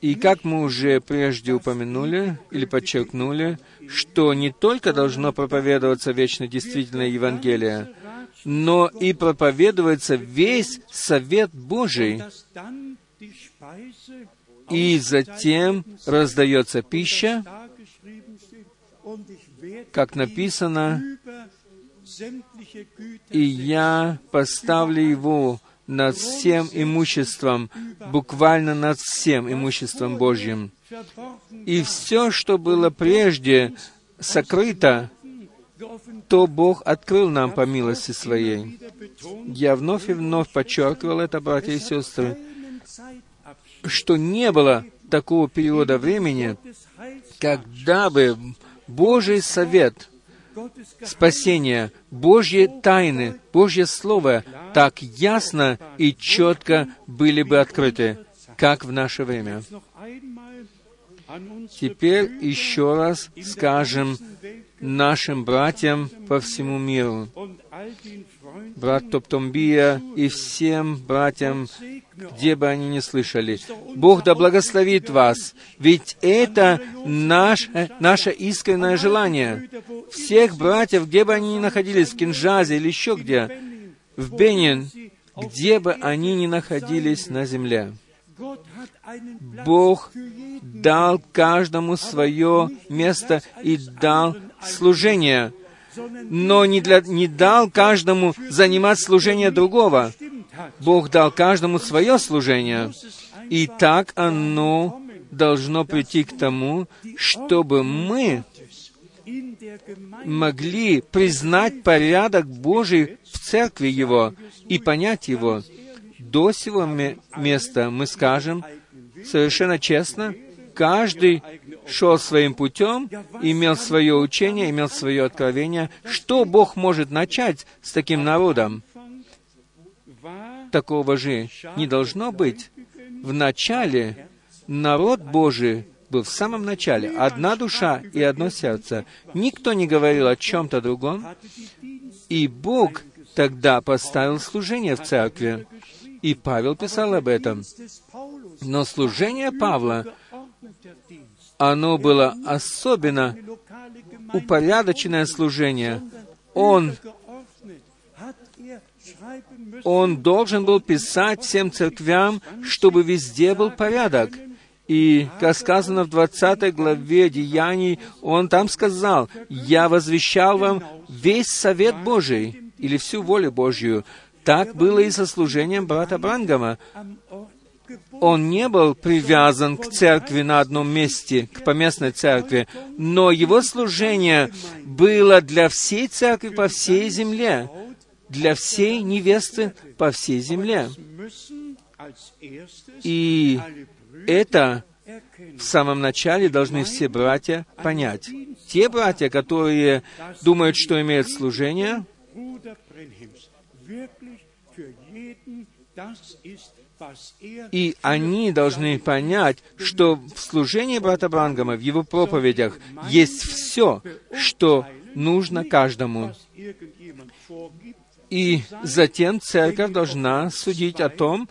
И как мы уже прежде упомянули или подчеркнули, что не только должно проповедоваться вечно действительное Евангелие, но и проповедуется весь совет Божий, и затем раздается пища, как написано, и я поставлю его над всем имуществом, буквально над всем имуществом Божьим. И все, что было прежде сокрыто, то Бог открыл нам по милости Своей. Я вновь и вновь подчеркивал это, братья и сестры, что не было такого периода времени, когда бы Божий совет спасения, Божьи тайны, Божье Слово так ясно и четко были бы открыты, как в наше время. Теперь еще раз скажем нашим братьям по всему миру, брат Топтомбия и всем братьям, где бы они ни слышали. Бог да благословит вас, ведь это наш, наше искреннее желание. Всех братьев, где бы они ни находились, в Кинжазе или еще где, в Бенин, где бы они ни находились на земле. Бог дал каждому свое место и дал служение, но не, для, не дал каждому занимать служение другого. Бог дал каждому свое служение. И так оно должно прийти к тому, чтобы мы могли признать порядок Божий в церкви Его и понять Его. До сего места мы скажем совершенно честно, каждый шел своим путем, имел свое учение, имел свое откровение. Что Бог может начать с таким народом? Такого же не должно быть. В начале народ Божий был в самом начале. Одна душа и одно сердце. Никто не говорил о чем-то другом. И Бог тогда поставил служение в церкви. И Павел писал об этом. Но служение Павла, оно было особенно упорядоченное служение. Он он должен был писать всем церквям, чтобы везде был порядок. И, как сказано в 20 главе Деяний, он там сказал, «Я возвещал вам весь совет Божий» или всю волю Божью. Так было и со служением брата Брангама. Он не был привязан к церкви на одном месте, к поместной церкви, но его служение было для всей церкви по всей земле, для всей невесты по всей земле. И это в самом начале должны все братья понять. Те братья, которые думают, что имеют служение, и они должны понять, что в служении брата Брангама, в его проповедях, есть все, что нужно каждому. И затем церковь должна судить о том,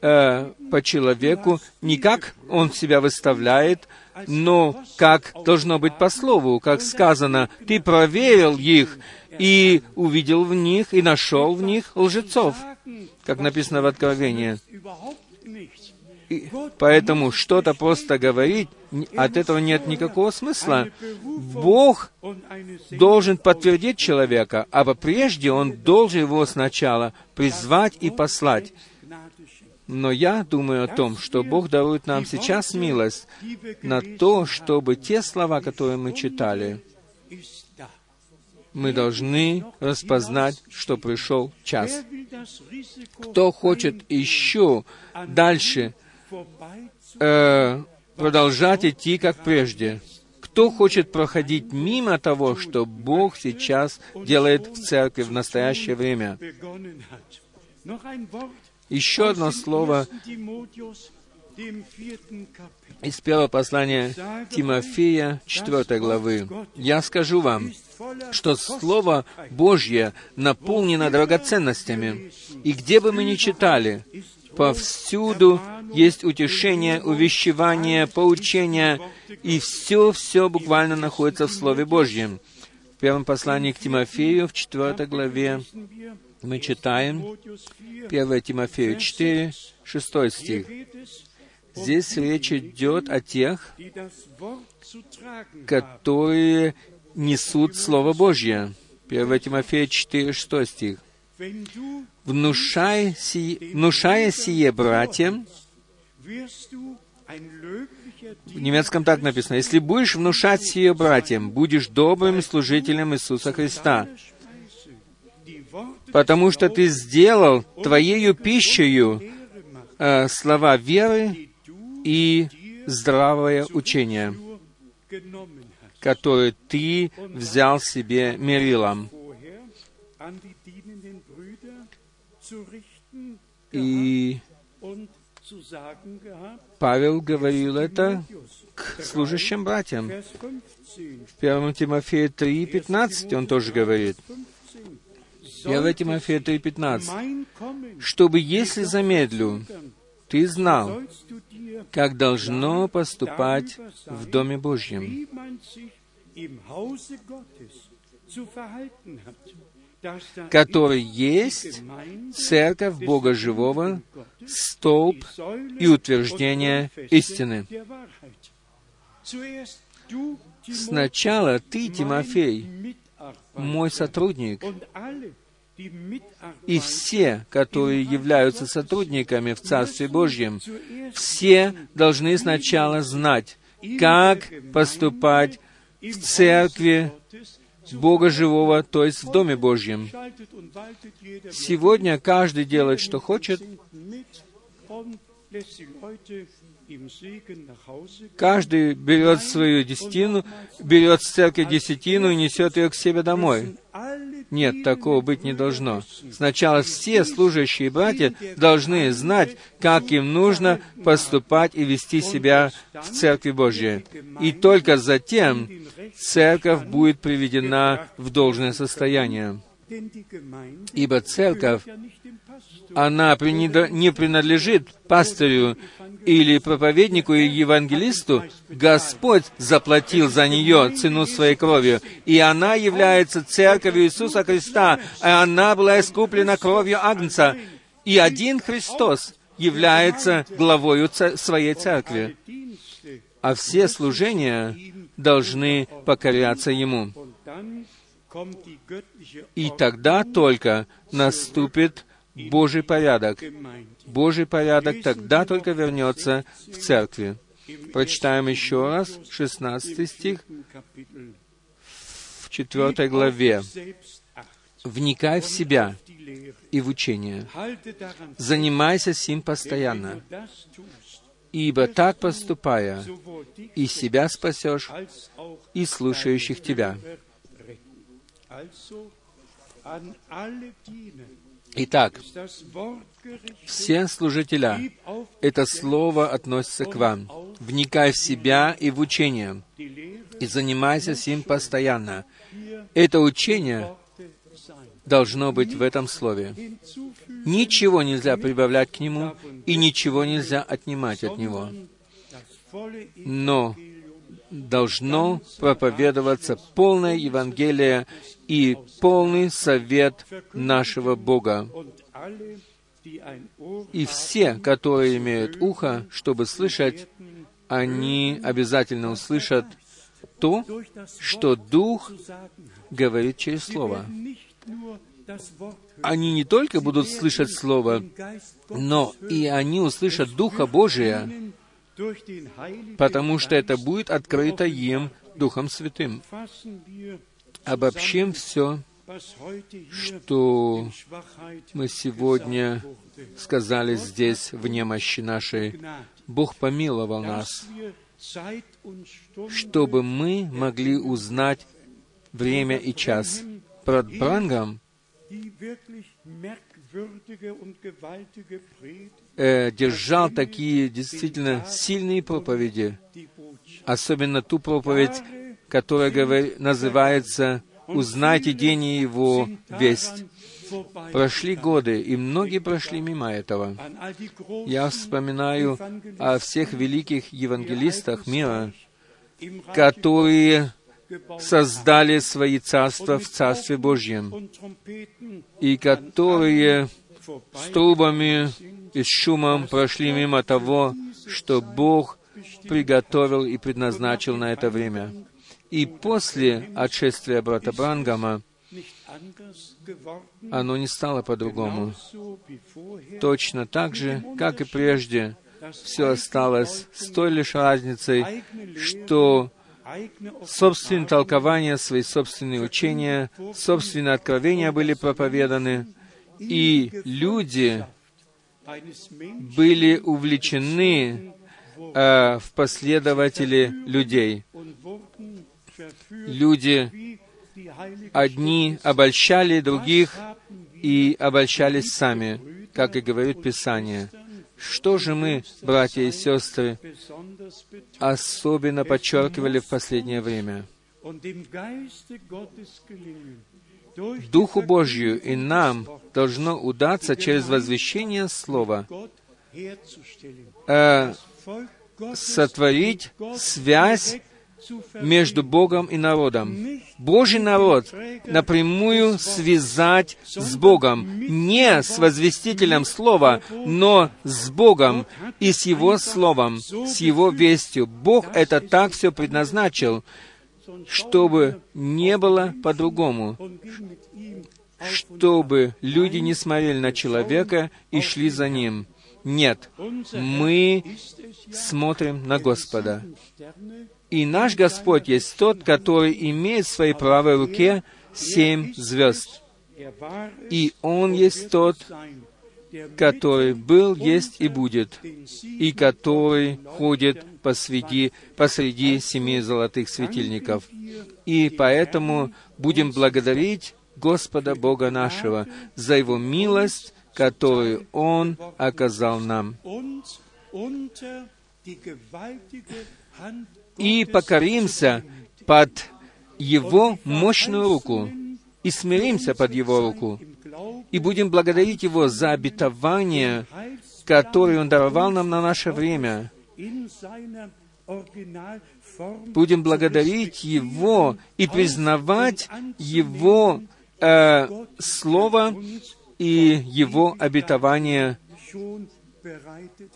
э, по человеку, не как он себя выставляет, но как должно быть по слову, как сказано, «Ты проверил их и увидел в них, и нашел в них лжецов», как написано в Откровении. И поэтому что-то просто говорить, от этого нет никакого смысла. Бог должен подтвердить человека, а прежде Он должен его сначала призвать и послать. Но я думаю о том, что Бог дарует нам сейчас милость на то, чтобы те слова, которые мы читали, мы должны распознать, что пришел час. Кто хочет еще дальше э, продолжать идти как прежде, кто хочет проходить мимо того, что Бог сейчас делает в церкви в настоящее время. Еще одно слово из первого послания Тимофея, 4 главы. «Я скажу вам, что Слово Божье наполнено драгоценностями, и где бы мы ни читали, повсюду есть утешение, увещевание, поучение, и все-все буквально находится в Слове Божьем. В первом послании к Тимофею, в 4 главе, мы читаем 1 Тимофею 4, 6 стих. Здесь речь идет о тех, которые несут Слово Божье. 1 Тимофея 4, 6 стих. «Внушай сие, внушая сие братьям, в немецком так написано, «Если будешь внушать сие братьям, будешь добрым служителем Иисуса Христа, потому что ты сделал твоею пищею э, слова веры и здравое учение, которое ты взял себе мерилом. И Павел говорил это к служащим братьям. В 1 Тимофея 3.15 он тоже говорит. 1 Тимофея 3.15. «Чтобы, если замедлю, ты знал, как должно поступать в Доме Божьем, который есть Церковь Бога Живого, столб и утверждение истины. Сначала ты, Тимофей, мой сотрудник, и все, которые являются сотрудниками в Царстве Божьем, все должны сначала знать, как поступать в церкви Бога Живого, то есть в Доме Божьем. Сегодня каждый делает, что хочет, Каждый берет свою десятину, берет с церкви десятину и несет ее к себе домой. Нет, такого быть не должно. Сначала все служащие братья должны знать, как им нужно поступать и вести себя в Церкви Божьей. И только затем церковь будет приведена в должное состояние. Ибо церковь, она не принадлежит пастырю или проповеднику или евангелисту. Господь заплатил за нее цену своей кровью. И она является церковью Иисуса Христа. И она была искуплена кровью Агнца. И один Христос является главою своей церкви. А все служения должны покоряться Ему. И тогда только наступит Божий порядок. Божий порядок тогда только вернется в церкви. Прочитаем еще раз 16 стих в 4 главе. «Вникай в себя и в учение. Занимайся сим постоянно, ибо так поступая, и себя спасешь, и слушающих тебя. Итак, все служителя, это слово относится к вам. Вникай в себя и в учение, и занимайся сим постоянно. Это учение должно быть в этом слове. Ничего нельзя прибавлять к нему, и ничего нельзя отнимать от него. Но должно проповедоваться полное Евангелие и полный совет нашего Бога. И все, которые имеют ухо, чтобы слышать, они обязательно услышат то, что Дух говорит через Слово. Они не только будут слышать Слово, но и они услышат Духа Божия, потому что это будет открыто им Духом Святым. Обобщим все, что мы сегодня сказали здесь в немощи нашей. Бог помиловал нас, чтобы мы могли узнать время и час. Брат Брангам э, держал такие действительно сильные проповеди, особенно ту проповедь, которая называется «Узнайте день его весть». Прошли годы, и многие прошли мимо этого. Я вспоминаю о всех великих евангелистах мира, которые создали свои царства в Царстве Божьем, и которые с трубами и с шумом прошли мимо того, что Бог приготовил и предназначил на это время. И после отшествия брата Брангама оно не стало по-другому. Точно так же, как и прежде, все осталось с той лишь разницей, что собственные толкования, свои собственные учения, собственные откровения были проповеданы, и люди были увлечены э, в последователи людей. Люди одни обольщали других и обольщались сами, как и говорит Писание. Что же мы, братья и сестры, особенно подчеркивали в последнее время? Духу Божью и нам должно удаться через возвещение Слова э, сотворить связь между Богом и народом. Божий народ напрямую связать с Богом, не с возвестителем Слова, но с Богом и с Его Словом, с Его вестью. Бог это так все предназначил, чтобы не было по-другому, чтобы люди не смотрели на человека и шли за ним. Нет, мы смотрим на Господа. И наш Господь есть тот, который имеет в своей правой руке семь звезд. И Он есть тот, который был, есть и будет, и который ходит посреди, посреди семи золотых светильников. И поэтому будем благодарить Господа Бога нашего за Его милость, которую Он оказал нам и покоримся под Его мощную руку, и смиримся под Его руку, и будем благодарить Его за обетование, которое Он даровал нам на наше время. Будем благодарить Его и признавать Его э, Слово и Его обетование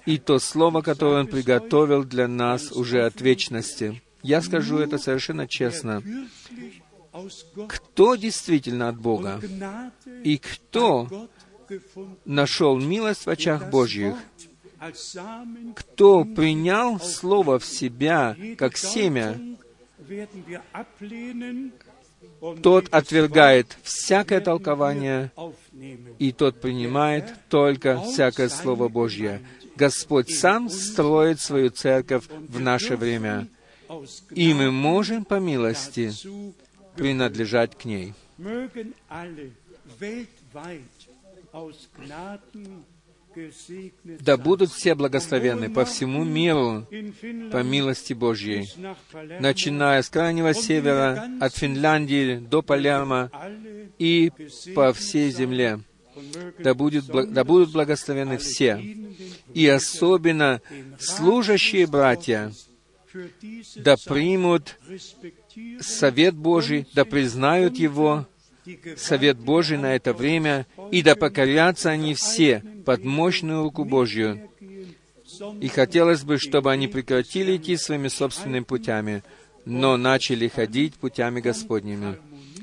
и то Слово, которое Он приготовил для нас уже от вечности. Я скажу это совершенно честно. Кто действительно от Бога и кто нашел милость в очах Божьих, кто принял Слово в себя как семя, тот отвергает всякое толкование, и тот принимает только всякое Слово Божье. Господь сам строит свою церковь в наше время, и мы можем по милости принадлежать к ней. Да будут все благословенны по всему миру по милости Божьей, начиная с крайнего севера, от Финляндии до Палермо и по всей земле. Да, будет, да будут благословены все, и особенно служащие братья, да примут совет Божий, да признают его, совет Божий на это время, и да покорятся они все под мощную руку Божью. И хотелось бы, чтобы они прекратили идти своими собственными путями, но начали ходить путями Господними.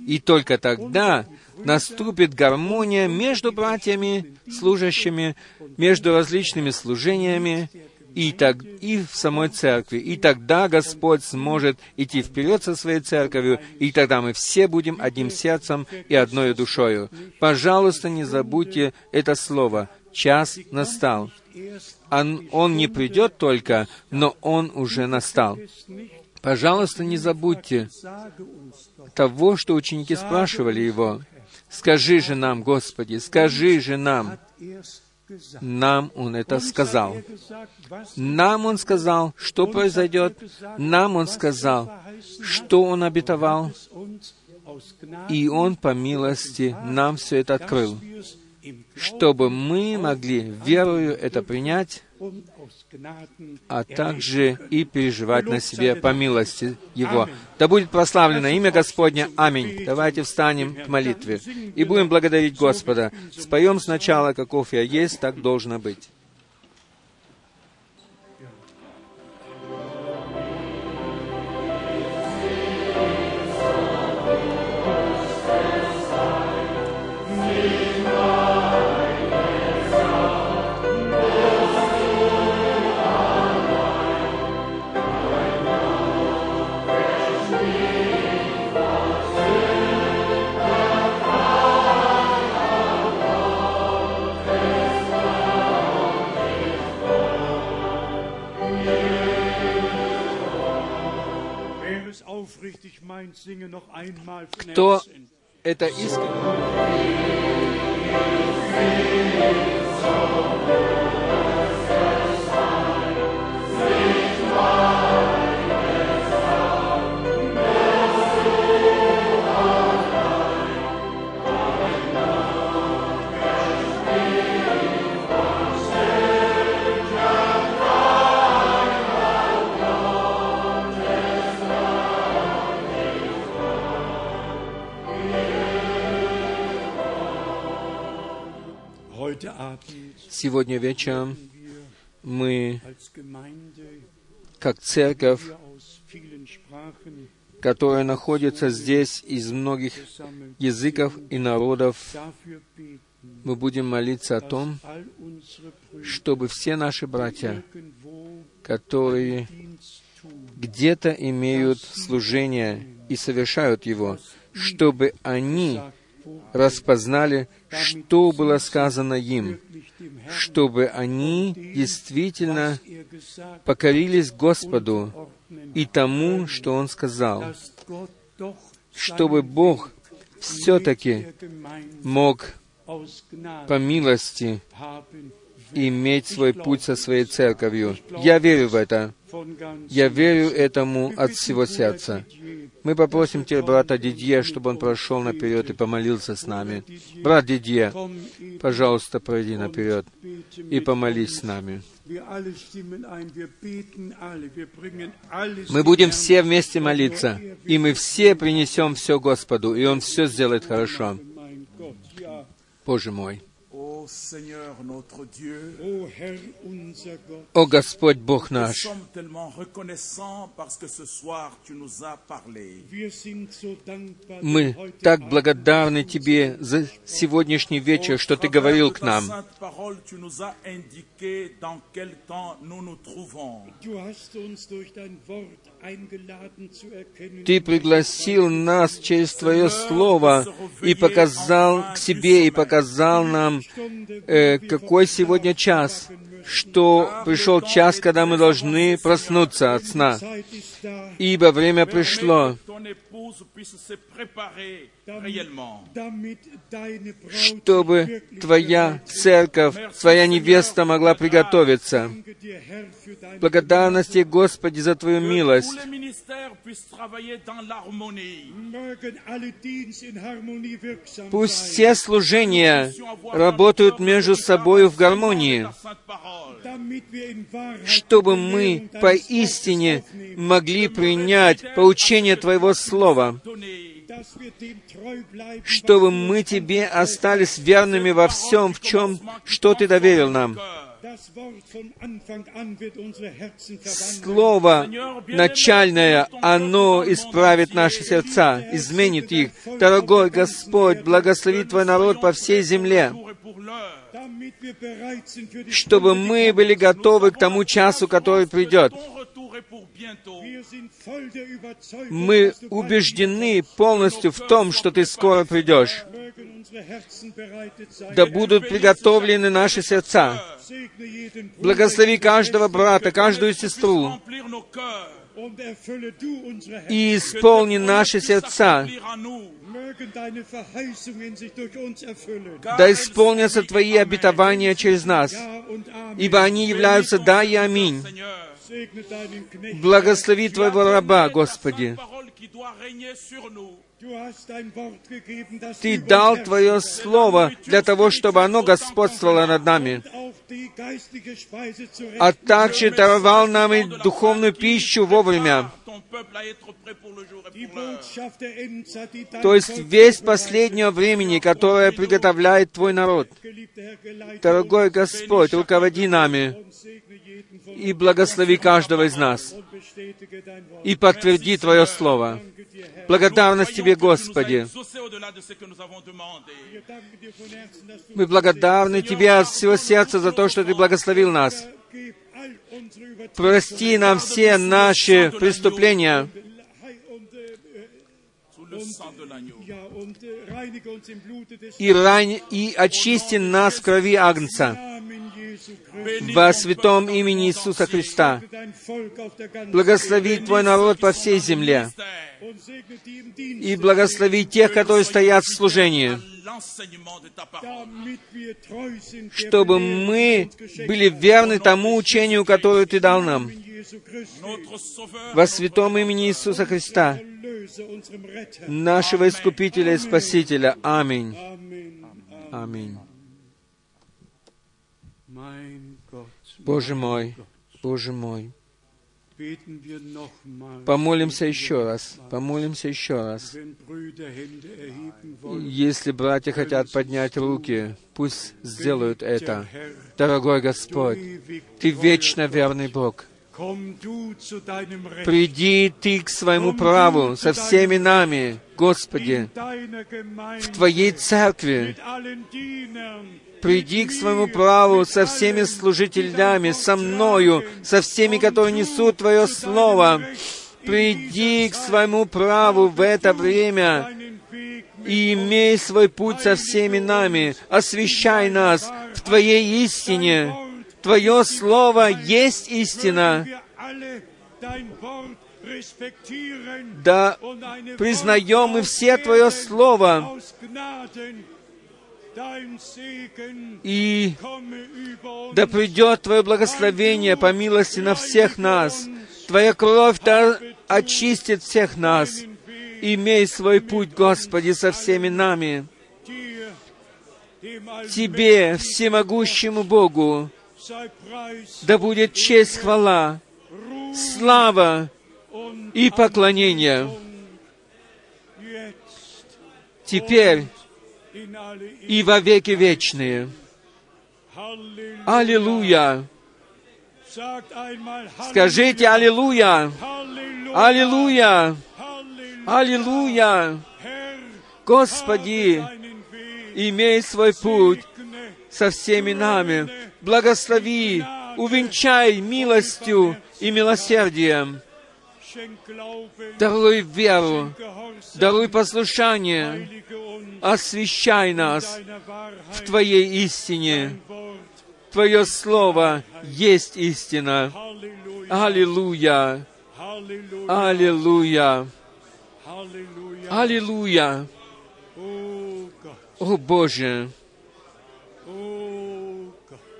И только тогда наступит гармония между братьями, служащими, между различными служениями, и, так, и в самой церкви. И тогда Господь сможет идти вперед со своей церковью, и тогда мы все будем одним сердцем и одной душою. Пожалуйста, не забудьте это слово. Час настал. Он, он не придет только, но он уже настал. Пожалуйста, не забудьте того, что ученики спрашивали его. Скажи же нам, Господи, скажи же нам, нам Он это сказал. Нам Он сказал, что произойдет. Нам Он сказал, что Он обетовал. И Он по милости нам все это открыл, чтобы мы могли верою это принять а также и переживать на себе по милости Его. Да будет прославлено имя Господня. Аминь. Давайте встанем к молитве и будем благодарить Господа. Споем сначала, каков я есть, так должно быть. Кто это искренне? Сегодня вечером мы, как церковь, которая находится здесь из многих языков и народов, мы будем молиться о том, чтобы все наши братья, которые где-то имеют служение и совершают его, чтобы они распознали, что было сказано им, чтобы они действительно покорились Господу и тому, что Он сказал, чтобы Бог все-таки мог по милости иметь свой путь со своей церковью. Я верю в это. Я верю этому от всего сердца. Мы попросим теперь брата Дидье, чтобы он прошел наперед и помолился с нами. Брат Дидье, пожалуйста, пройди наперед и помолись с нами. Мы будем все вместе молиться, и мы все принесем все Господу, и Он все сделает хорошо. Боже мой. О Господь Бог наш, мы так благодарны Тебе за сегодняшний вечер, что Ты говорил к нам. Ты пригласил нас через Твое Слово и показал к себе, и показал нам, э, какой сегодня час, что пришел час, когда мы должны проснуться от сна, ибо время пришло, чтобы Твоя церковь, Твоя невеста могла приготовиться. Благодарности, Господи, за Твою милость. Пусть все служения работают между собой в гармонии, чтобы мы поистине могли принять поучение Твоего Слова, чтобы мы Тебе остались верными во всем, в чем, что Ты доверил нам. Слово начальное, оно исправит наши сердца, изменит их. Дорогой Господь, благослови Твой народ по всей земле, чтобы мы были готовы к тому часу, который придет. Мы убеждены полностью в том, что Ты скоро придешь. Да будут приготовлены наши сердца. Благослови каждого брата, каждую сестру. и исполни наши сердца. Да исполнятся Твои обетования через нас, ибо они являются «да» и «аминь». Благослови Твоего раба, Господи. Ты дал Твое Слово для того, чтобы оно господствовало над нами, а также даровал нам и духовную пищу вовремя. То есть весь последнего времени, которое приготовляет Твой народ. Дорогой Господь, руководи нами и благослови каждого из нас, и подтверди Твое Слово. Благодарность Тебе, Господи. Мы благодарны Тебе от всего сердца за то, что Ты благословил нас. Прости нам все наши преступления и, рань, и очисти нас в крови Агнца во святом имени Иисуса Христа. Благослови Твой народ по всей земле и благослови тех, которые стоят в служении, чтобы мы были верны тому учению, которое Ты дал нам. Во святом имени Иисуса Христа, нашего Искупителя и Спасителя. Аминь. Аминь. Боже мой, Боже мой, Помолимся еще раз, помолимся еще раз. Если братья хотят поднять руки, пусть сделают это. Дорогой Господь, Ты вечно верный Бог. Приди Ты к своему праву со всеми нами, Господи, в Твоей церкви, приди к своему праву со всеми служителями, со мною, со всеми, которые несут Твое Слово. Приди к своему праву в это время и имей свой путь со всеми нами. Освящай нас в Твоей истине. Твое Слово есть истина. Да признаем мы все Твое Слово, и да придет Твое благословение по милости на всех нас. Твоя кровь да очистит всех нас. Имей свой путь, Господи, со всеми нами. Тебе, всемогущему Богу, да будет честь, хвала, слава и поклонение теперь и во веки вечные. Аллилуйя! Скажите Аллилуйя! Аллилуйя! Аллилуйя! Господи, имей свой путь со всеми нами. Благослови, увенчай милостью и милосердием. Даруй веру, даруй послушание, освящай нас в Твоей истине. Твое Слово есть истина. Аллилуйя! Аллилуйя! Аллилуйя! О Боже!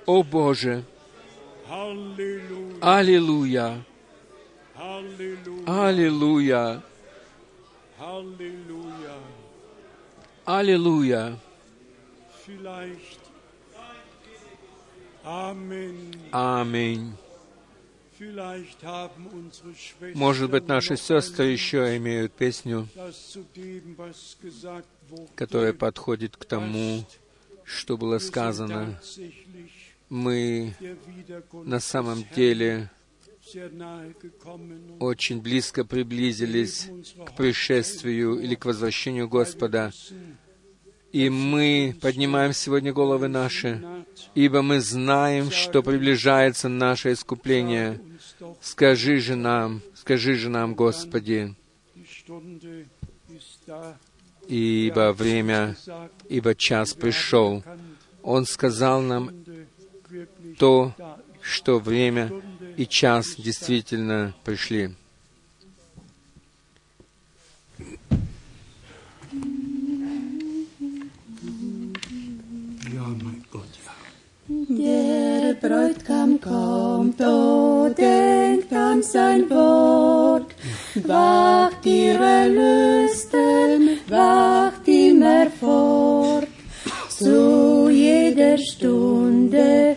О Боже! Аллилуйя! Аллилуйя! Аллилуйя! Аминь. Может быть, наши сестры еще имеют песню, которая подходит к тому, что было сказано. Мы на самом деле очень близко приблизились к пришествию или к возвращению Господа. И мы поднимаем сегодня головы наши, ибо мы знаем, что приближается наше искупление. Скажи же нам, скажи же нам, Господи, ибо время, ибо час пришел. Он сказал нам то, что время и час действительно пришли. Der Bräutigam kommt, oh, denkt an sein Wort. Wacht ihre Lüsten, wacht immer fort. Zu jeder Stunde,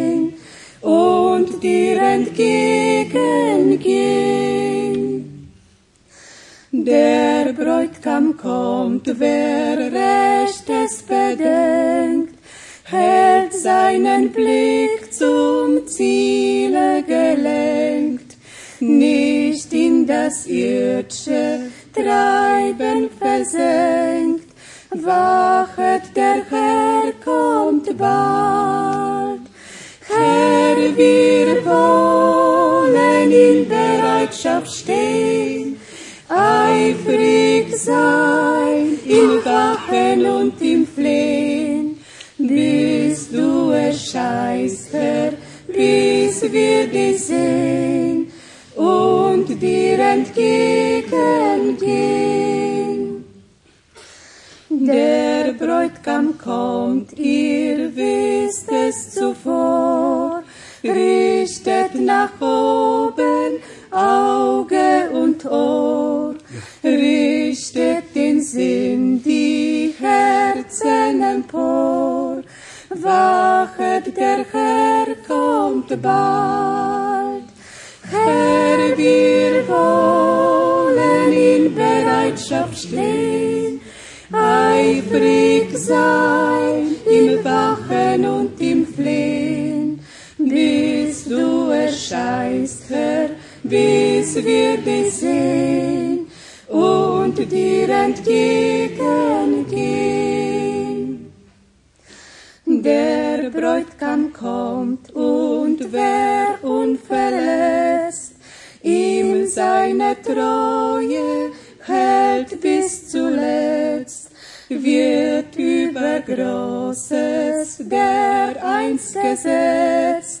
dir entgegengehen. Der Bräutigam kommt, wer Rechtes bedenkt, hält seinen Blick zum Ziele gelenkt, nicht in das irdische Treiben versenkt. Wachet, der Herr kommt bald. Herr, wir wollen in Bereitschaft stehen, eifrig sein im Wachen und im Flehen, bis du erscheinst, Herr, bis wir dich sehen und dir entgegengehen. Der Bräutigam kommt, ihr wisst es zuvor, richtet nach oben Auge und Ohr, richtet den Sinn, die Herzen empor. Wachet, der Herr kommt bald. Herr, wir wollen in Bereitschaft stehen, eifrig sein im Wachen und erscheinst, Herr, bis wir dich sehen und dir entgegengehen. Der Bräutigam kommt und wer unverletzt ihm seine Treue hält bis zuletzt, wird über Großes, der einst gesetzt,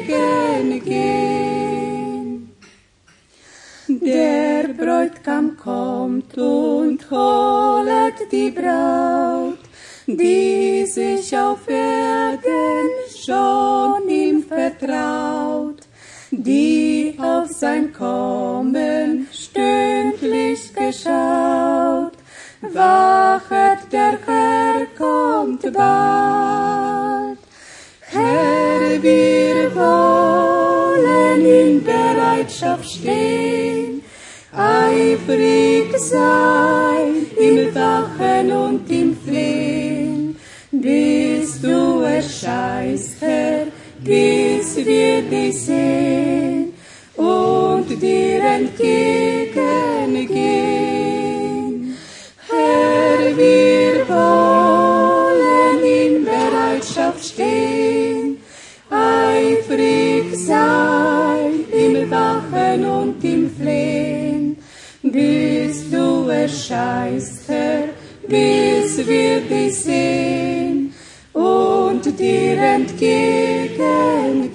Bräutigam kommt und holet die Braut, die sich auf Erden schon ihm vertraut, die auf sein Kommen stündlich geschaut. Wachet, der Herr kommt bald. Herr, wir wollen in Bereitschaft stehen, eifrig sein im Wachen und im Flehen, bis du erscheinst, Herr, bis wir dich sehen und dir entgegengehen. Erscheinst, bis wir dich sehen und dir entgegengehen.